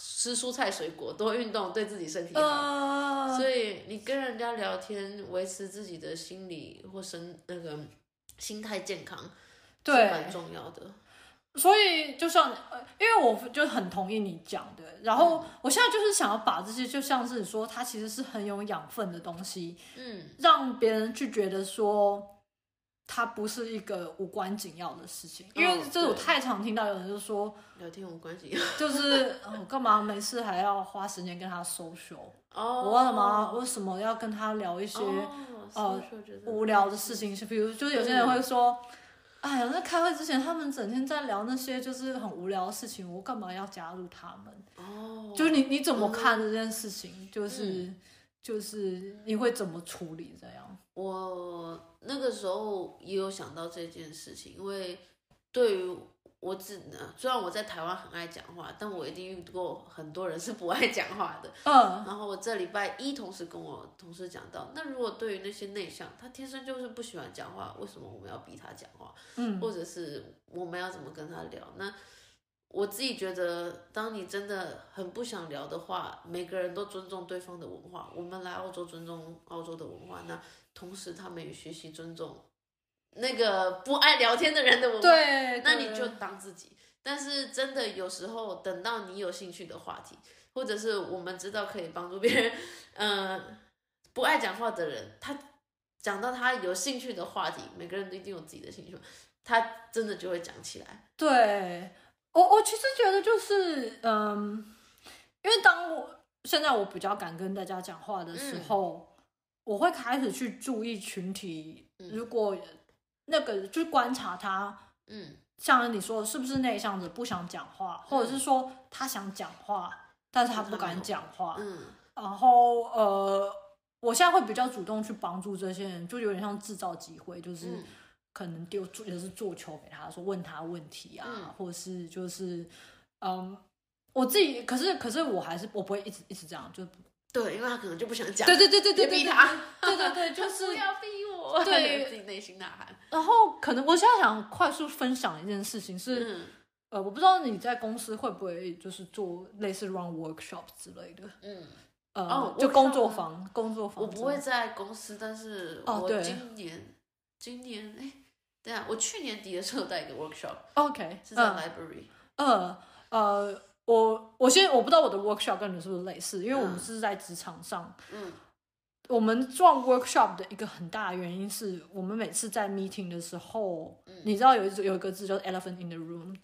吃蔬菜水果，多运动，对自己身体好。Uh... 所以你跟人家聊天，维持自己的心理或身那个心态健康，对，是蛮重要的。所以就像，因为我就很同意你讲的，然后我现在就是想要把这些，就像是说，它其实是很有养分的东西，嗯，让别人去觉得说。它不是一个无关紧要的事情，因为这是我太常听到有人就说聊天无关紧要，就是我干嘛没事还要花时间跟他 social？哦，我干嘛？为什么要跟他聊一些呃无聊的事情？是比如就是有些人会说，哎呀，那开会之前他们整天在聊那些就是很无聊的事情，我干嘛要加入他们？哦，就是你你怎么看这件事情？就是就是你会怎么处理这样？我。那个时候也有想到这件事情，因为对于我只能，虽然我在台湾很爱讲话，但我一定遇过很多人是不爱讲话的。嗯。然后我这礼拜一同时跟我同事讲到，那如果对于那些内向，他天生就是不喜欢讲话，为什么我们要逼他讲话？嗯。或者是我们要怎么跟他聊？那我自己觉得，当你真的很不想聊的话，每个人都尊重对方的文化。我们来澳洲尊重澳洲的文化，那。同时，他们也学习尊重那个不爱聊天的人的文化，对，那你就当自己。但是真的有时候，等到你有兴趣的话题，或者是我们知道可以帮助别人，嗯、呃，不爱讲话的人，他讲到他有兴趣的话题，每个人都一定有自己的兴趣，他真的就会讲起来。对，我我其实觉得就是，嗯，因为当我现在我比较敢跟大家讲话的时候，嗯、我会开始去注意群体，如果那个就观察他，嗯。像你说的，是不是内向者不想讲话，或者是说他想讲话，但是他不敢讲话。嗯，然后呃，我现在会比较主动去帮助这些人，就有点像制造机会，就是可能丢也是做球给他说，问他问题啊，嗯、或是就是嗯，我自己，可是可是我还是我不会一直一直这样，就对，因为他可能就不想讲，对对对对对，逼他，对对对，就 是不要逼我，对。自己内心呐喊。然后可能我现在想快速分享一件事情是，嗯、呃，我不知道你在公司会不会就是做类似 run workshop 之类的，嗯，呃，哦、就工作坊，工作坊。我不会在公司，但是我今年，哦、今年，哎，对啊，我去年底的时候带一个 workshop，OK，是在 library，呃，呃，我我先我不知道我的 workshop 跟你是不是类似，因为我们是在职场上，嗯。嗯我们做 workshop 的一个很大的原因是我们每次在 meeting 的时候，嗯、你知道有一有一个字叫 elephant in the room，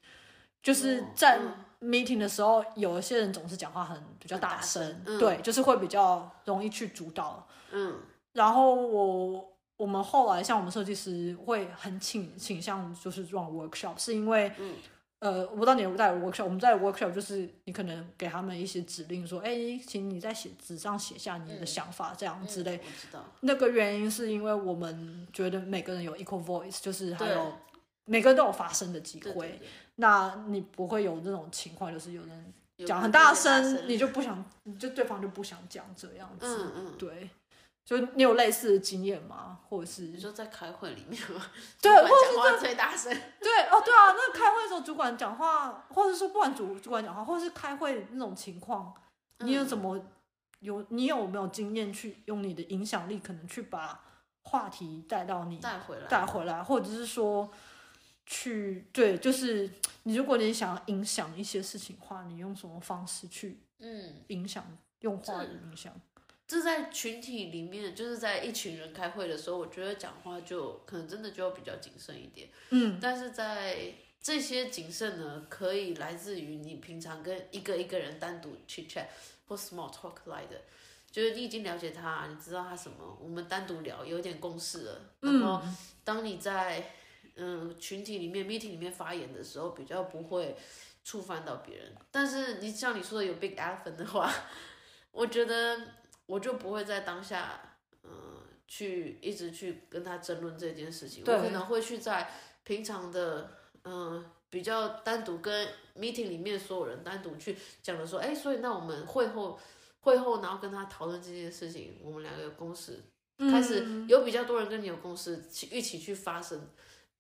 就是在 meeting 的时候，有一些人总是讲话很比较大声，嗯、对，就是会比较容易去主导。嗯，然后我我们后来像我们设计师会很倾倾向就是做 workshop，是因为。嗯呃，我不知道你在 workshop，我们在 workshop 就是你可能给他们一些指令，说，哎，请你在写纸上写下你的想法，这样之类。我知道。那个原因是因为我们觉得每个人有 equal voice，就是还有每个人都有发声的机会。那你不会有这种情况，就是有人讲很大声，你就不想，你就对方就不想讲这样子。嗯嗯。对。就你有类似的经验吗？或者是你说在开会里面吗？对，或者是话最大声。对哦，对啊，那开会的时候主管讲话，或者说不管主主管讲话，或者是开会那种情况，你有怎么有你有没有经验去用你的影响力，可能去把话题带到你带回来带回来，或者是说去对，就是你如果你想要影响一些事情的话，你用什么方式去嗯影响，用话语影响。这在群体里面，就是在一群人开会的时候，我觉得讲话就可能真的就要比较谨慎一点。嗯，但是在这些谨慎呢，可以来自于你平常跟一个一个人单独去 chat 或 small talk 来的，就是你已经了解他，你知道他什么，我们单独聊有点共识了。然后当你在嗯群体里面 meeting 里面发言的时候，比较不会触犯到别人。但是你像你说的有 big elephant 的话，我觉得。我就不会在当下，嗯、呃，去一直去跟他争论这件事情。我可能会去在平常的，嗯、呃，比较单独跟 meeting 里面所有人单独去讲的说，哎，所以那我们会后会后，然后跟他讨论这件事情，我们两个有共识，嗯、开始有比较多人跟你有共识，一起去发声。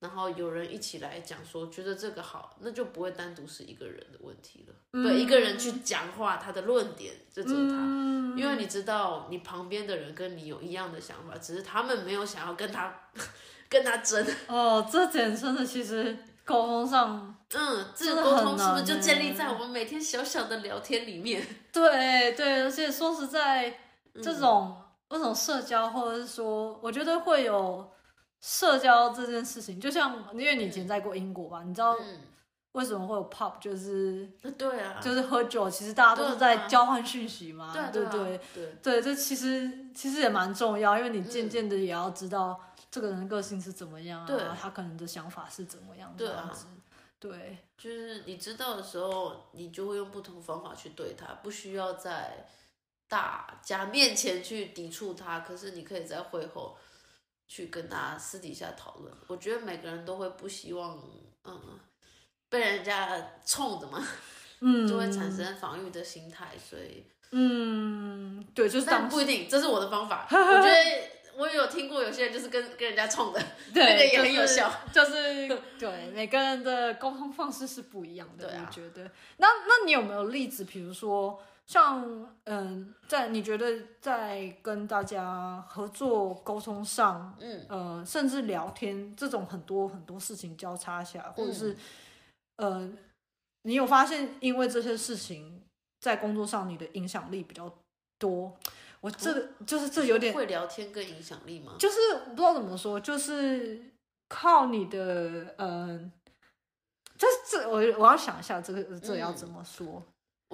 然后有人一起来讲说，觉得这个好，那就不会单独是一个人的问题了。嗯、对，一个人去讲话，他的论点就只有他，嗯、因为你知道，你旁边的人跟你有一样的想法，只是他们没有想要跟他 跟他争。哦，这点真的其实沟通上，嗯，这个沟通是不是就建立在我们每天小小的聊天里面？对对，而且说实在，这种这种社交，或者是说，我觉得会有。社交这件事情，就像因为你以前在过英国吧，嗯、你知道为什么会有 pub，就是对啊，就是喝酒，其实大家都是在交换讯息嘛，对不对？对，对，这其实其实也蛮重要，因为你渐渐的也要知道这个人的个性是怎么样啊，对。他可能的想法是怎么样这样子，对，啊、对，就是你知道的时候，你就会用不同方法去对他，不需要在大家面前去抵触他，可是你可以在会后。去跟他私底下讨论，我觉得每个人都会不希望，嗯，被人家冲着嘛，嗯，就会产生防御的心态，所以，嗯，对，就是，但不一定，这是我的方法。我觉得我也有听过有些人就是跟跟人家冲的，对，那个也很有效。就是、就是、对每个人的沟通方式是不一样的，我觉得。那那你有没有例子？比如说像嗯，在你觉得在跟大家合作沟通上，嗯呃，甚至聊天这种很多很多事情交叉下，或者是、嗯、呃，你有发现因为这些事情在工作上你的影响力比较多？我这就是这有点会聊天跟影响力吗？就是不知道怎么说，就是靠你的嗯，这这我我要想一下这个这要怎么说、嗯？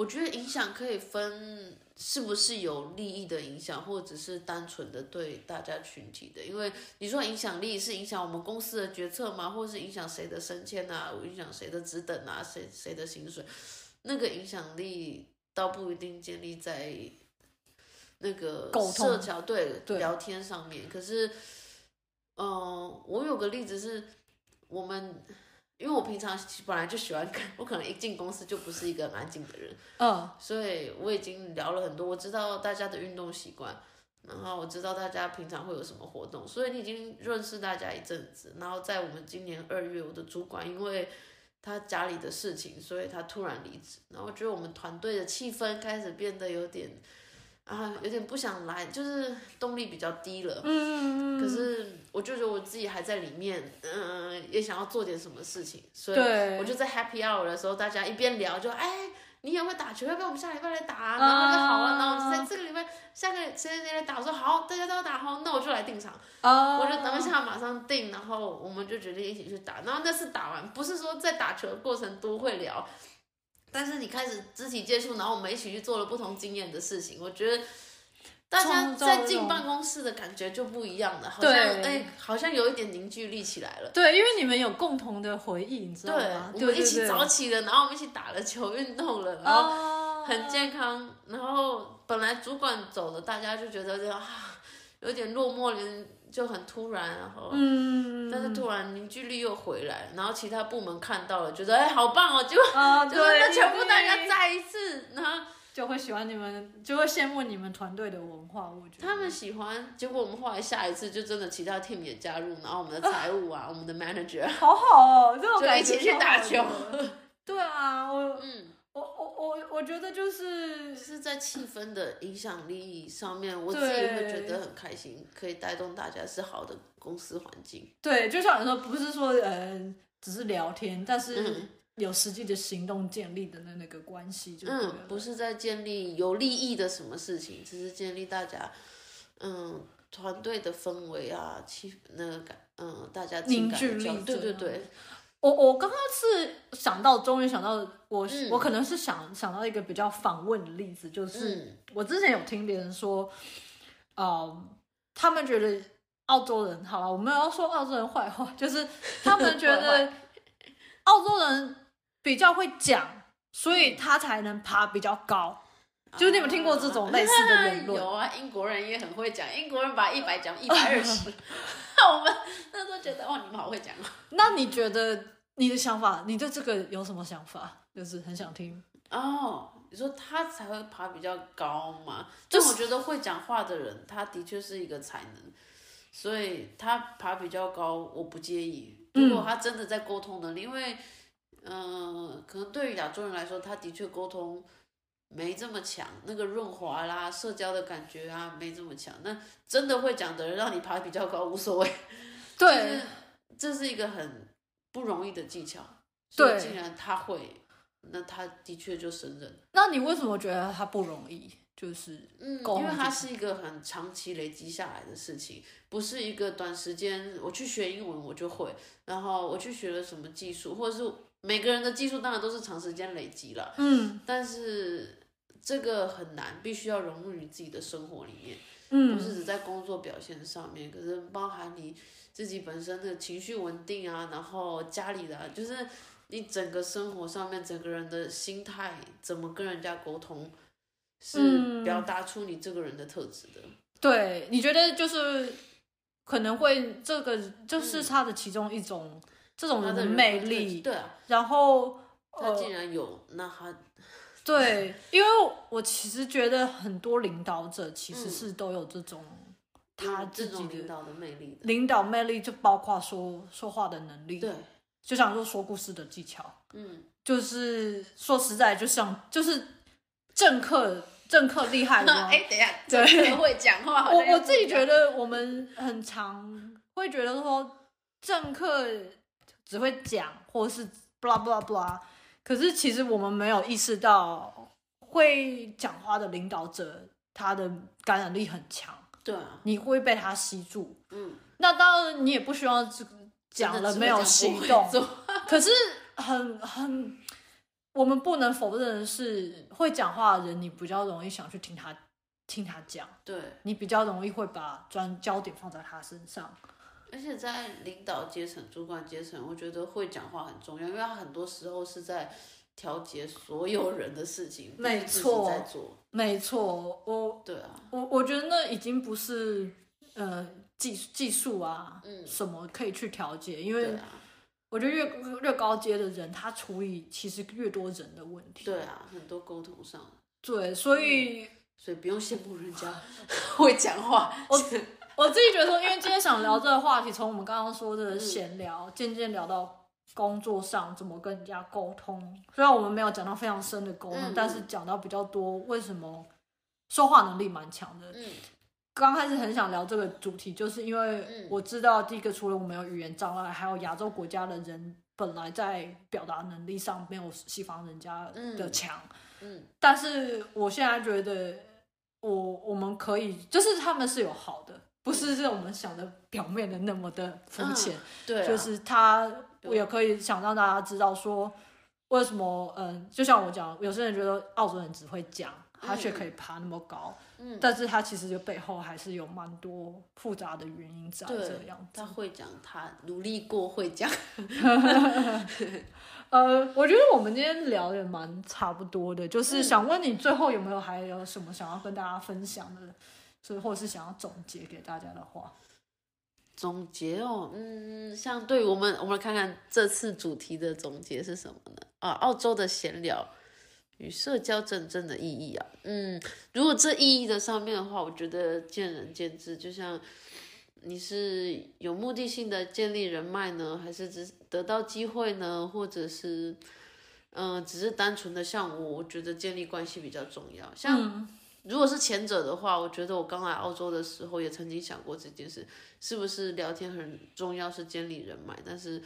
我觉得影响可以分是不是有利益的影响，或者是单纯的对大家群体的。因为你说影响力是影响我们公司的决策吗？或者是影响谁的升迁啊？影响谁的职等啊？谁谁的薪水？那个影响力倒不一定建立在。那个社交对，对聊天上面，可是，嗯、呃，我有个例子是，我们因为我平常本来就喜欢看，我可能一进公司就不是一个很安静的人，嗯，所以我已经聊了很多，我知道大家的运动习惯，然后我知道大家平常会有什么活动，所以你已经认识大家一阵子，然后在我们今年二月，我的主管因为他家里的事情，所以他突然离职，然后我觉得我们团队的气氛开始变得有点。啊，有点不想来，就是动力比较低了。嗯，可是我就觉得我自己还在里面，嗯、呃，也想要做点什么事情，所以我就在 Happy Hour 的时候，大家一边聊就，哎，你也会打球，要不要我们下礼拜来打啊？然后就好啊，然后这个礼拜下个谁谁谁来打，我说好，大家都要打好，那我就来定场。Uh, 我就当下马上定，然后我们就决定一起去打。然后那次打完，不是说在打球的过程都会聊。但是你开始肢体接触，然后我们一起去做了不同经验的事情，我觉得大家在进办公室的感觉就不一样了，好像哎，好像有一点凝聚力起来了。对，因为你们有共同的回忆，你知道吗？对，我们一起早起了，然后我们一起打了球，运动了，然后很健康。Oh. 然后本来主管走了，大家就觉得就啊，有点落寞，连。就很突然，然后，嗯，但是突然凝聚力又回来，然后其他部门看到了，觉得哎，好棒哦，就啊，对，那全部大家再一次，然后就会喜欢你们，就会羡慕你们团队的文化，我觉得。他们喜欢，结果我们后来下一次就真的其他 team 也加入，然后我们的财务啊，啊 我们的 manager，好好哦，这种感觉，就一起去打球。对啊，我嗯。我我觉得就是是在气氛的影响力上面，我自己会觉得很开心，可以带动大家是好的公司环境。对，就像你说，不是说呃只是聊天，但是有实际的行动建立的那那个关系就，就嗯，不是在建立有利益的什么事情，只是建立大家嗯团队的氛围啊，气那个感嗯大家凝聚力，对对对。我我刚刚是想到，终于想到我，嗯、我可能是想想到一个比较反问的例子，就是、嗯、我之前有听别人说，呃，他们觉得澳洲人，好了，我们要说澳洲人坏话，就是 他们觉得澳洲人比较会讲，所以他才能爬比较高。嗯、就是你们听过这种类似的言论？有啊，英国人也很会讲，英国人把一百讲一百二十。那 我们那时候觉得哇，你们好会讲啊！那你觉得你的想法，你对这个有什么想法？就是很想听哦。你说他才会爬比较高嘛？就我觉得会讲话的人，他的确是一个才能，所以他爬比较高，我不介意。如果他真的在沟通能力，因为嗯、呃，可能对于亚洲人来说，他的确沟通。没这么强，那个润滑啦，社交的感觉啊，没这么强。那真的会讲的人，让你爬比较高无所谓。对，这是一个很不容易的技巧。对，既然他会，那他的确就胜任。那你为什么觉得他不容易？就是嗯，因为他是一个很长期累积下来的事情，不是一个短时间我去学英文我就会，然后我去学了什么技术，或者是每个人的技术当然都是长时间累积了。嗯，但是。这个很难，必须要融入你自己的生活里面，嗯，不是只在工作表现上面，可是包含你自己本身的情绪稳定啊，然后家里的，就是你整个生活上面整个人的心态，怎么跟人家沟通，是表达出你这个人的特质的。嗯，对，你觉得就是可能会这个就是他的其中一种，嗯，这种人的魅力，对啊，然后他竟然有，那他。对，因为我其实觉得很多领导者其实是都有这种他自己的领导的魅力，领导魅力就包括说说话的能力，对，就像说说故事的技巧，嗯，就是说实在，就像就是政客，政客厉害 吗？哎，等一下，对，会讲话。我我自己觉得我们很常会觉得说政客只会讲，或是 blah blah blah，可是其实我们没有意识到会讲话的领导者，他的感染力很强。对啊，你会被他吸住。嗯，那当然你也不需要讲了没有行动。可是很很，我们不能否认的是，会讲话的人，你比较容易想去听他听他讲。对，你比较容易会把专焦点放在他身上。而且在领导阶层、主管阶层，我觉得会讲话很重要，因为他很多时候是在调节所有人的事情，没错，没错，我对啊，我我觉得那已经不是呃技技术啊，嗯，什么可以去调节，因为我觉得越越高阶的人，他处理其实越多人的问题，对啊，很多沟通上，对，所以、嗯、所以不用羡慕人家 会讲话，我 我自己觉得说，因为今天想聊这个话题，从我们刚刚说的闲聊，渐、嗯、渐聊到。工作上怎么跟人家沟通？虽然我们没有讲到非常深的沟通，嗯、但是讲到比较多，为什么说话能力蛮强的？嗯，刚开始很想聊这个主题，就是因为我知道，第一个除了我们有语言障碍，还有亚洲国家的人本来在表达能力上没有西方人家的强。嗯，但是我现在觉得，我我们可以，就是他们是有好的，不是是我们想的表面的那么的肤浅。嗯、对、啊，就是他。我也可以想让大家知道说，为什么嗯，就像我讲，有些人觉得澳洲人只会讲，他却可以爬那么高，嗯，但是他其实就背后还是有蛮多复杂的原因在这样。他会讲，他努力过会讲。呃，我觉得我们今天聊也蛮差不多的，就是想问你最后有没有还有什么想要跟大家分享的，所以或是想要总结给大家的话。总结哦，嗯，像对我们，我们来看看这次主题的总结是什么呢？啊，澳洲的闲聊与社交真正的意义啊，嗯，如果这意义的上面的话，我觉得见仁见智。就像你是有目的性的建立人脉呢，还是只得到机会呢？或者是嗯、呃，只是单纯的像我，我觉得建立关系比较重要。像。嗯如果是前者的话，我觉得我刚来澳洲的时候也曾经想过这件事，是不是聊天很重要，是建立人脉？但是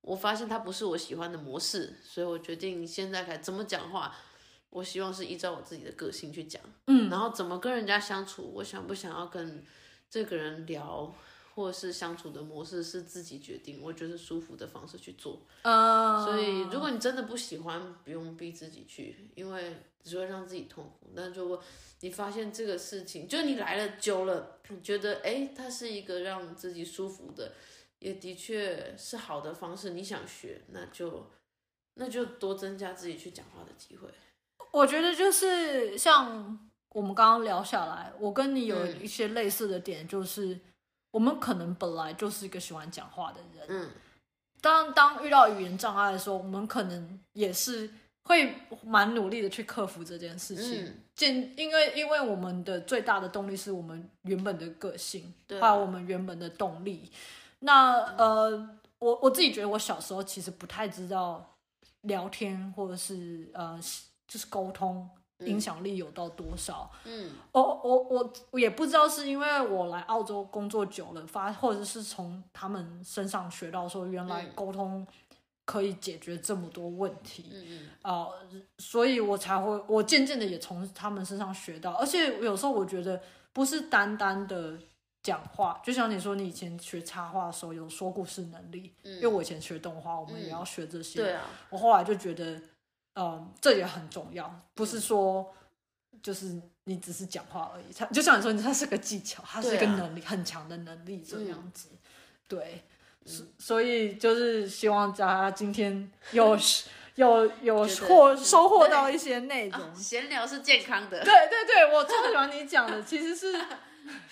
我发现它不是我喜欢的模式，所以我决定现在开始怎么讲话，我希望是依照我自己的个性去讲，嗯，然后怎么跟人家相处，我想不想要跟这个人聊。或者是相处的模式是自己决定，我觉得舒服的方式去做。Uh... 所以如果你真的不喜欢，不用逼自己去，因为只会让自己痛苦。但如果你发现这个事情，就你来了久了，你觉得哎，它是一个让自己舒服的，也的确是好的方式，你想学，那就那就多增加自己去讲话的机会。我觉得就是像我们刚刚聊下来，我跟你有一些类似的点，就是。嗯我们可能本来就是一个喜欢讲话的人，嗯，当当遇到语言障碍的时候，我们可能也是会蛮努力的去克服这件事情。嗯，因为因为我们的最大的动力是我们原本的个性，对，还有我们原本的动力。那呃，我我自己觉得我小时候其实不太知道聊天或者是呃，就是沟通。影响力有到多少？嗯，我我我我也不知道，是因为我来澳洲工作久了，发或者是从他们身上学到说，原来沟通可以解决这么多问题。嗯嗯，啊、呃，所以我才会，我渐渐的也从他们身上学到，而且有时候我觉得不是单单的讲话，就像你说，你以前学插画的时候有说故事能力，嗯，因为我以前学动画，我们也要学这些。对啊，我后来就觉得。嗯，这也很重要，不是说就是你只是讲话而已。它就像你说，它是个技巧，它是一个能力、啊、很强的能力这样子。嗯、对，所、嗯、所以就是希望大家今天有 有有获收获到一些内容。闲聊是健康的，对对对，我超喜欢你讲的，其实是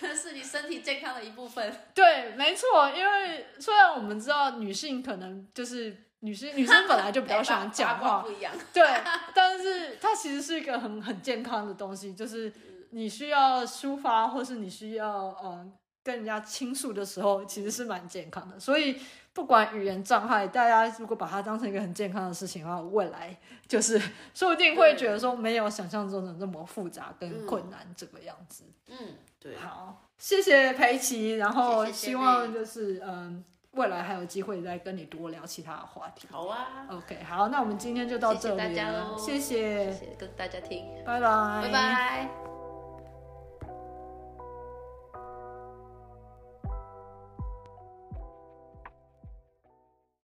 这 是你身体健康的一部分。对，没错，因为虽然我们知道女性可能就是。女生女生本来就比较喜欢讲话，不一样，对，但是它其实是一个很很健康的东西，就是你需要抒发，或是你需要嗯跟人家倾诉的时候，其实是蛮健康的。所以不管语言障碍，大家如果把它当成一个很健康的事情的话，未来就是说不定会觉得说没有想象中的那么复杂跟困难这个样子。嗯，对。好，谢谢佩奇，然后希望就是嗯。未来还有机会再跟你多聊其他的话题。好啊，OK，好，那我们今天就到这里了，谢谢，谢谢，谢谢跟大家听，拜拜，拜拜。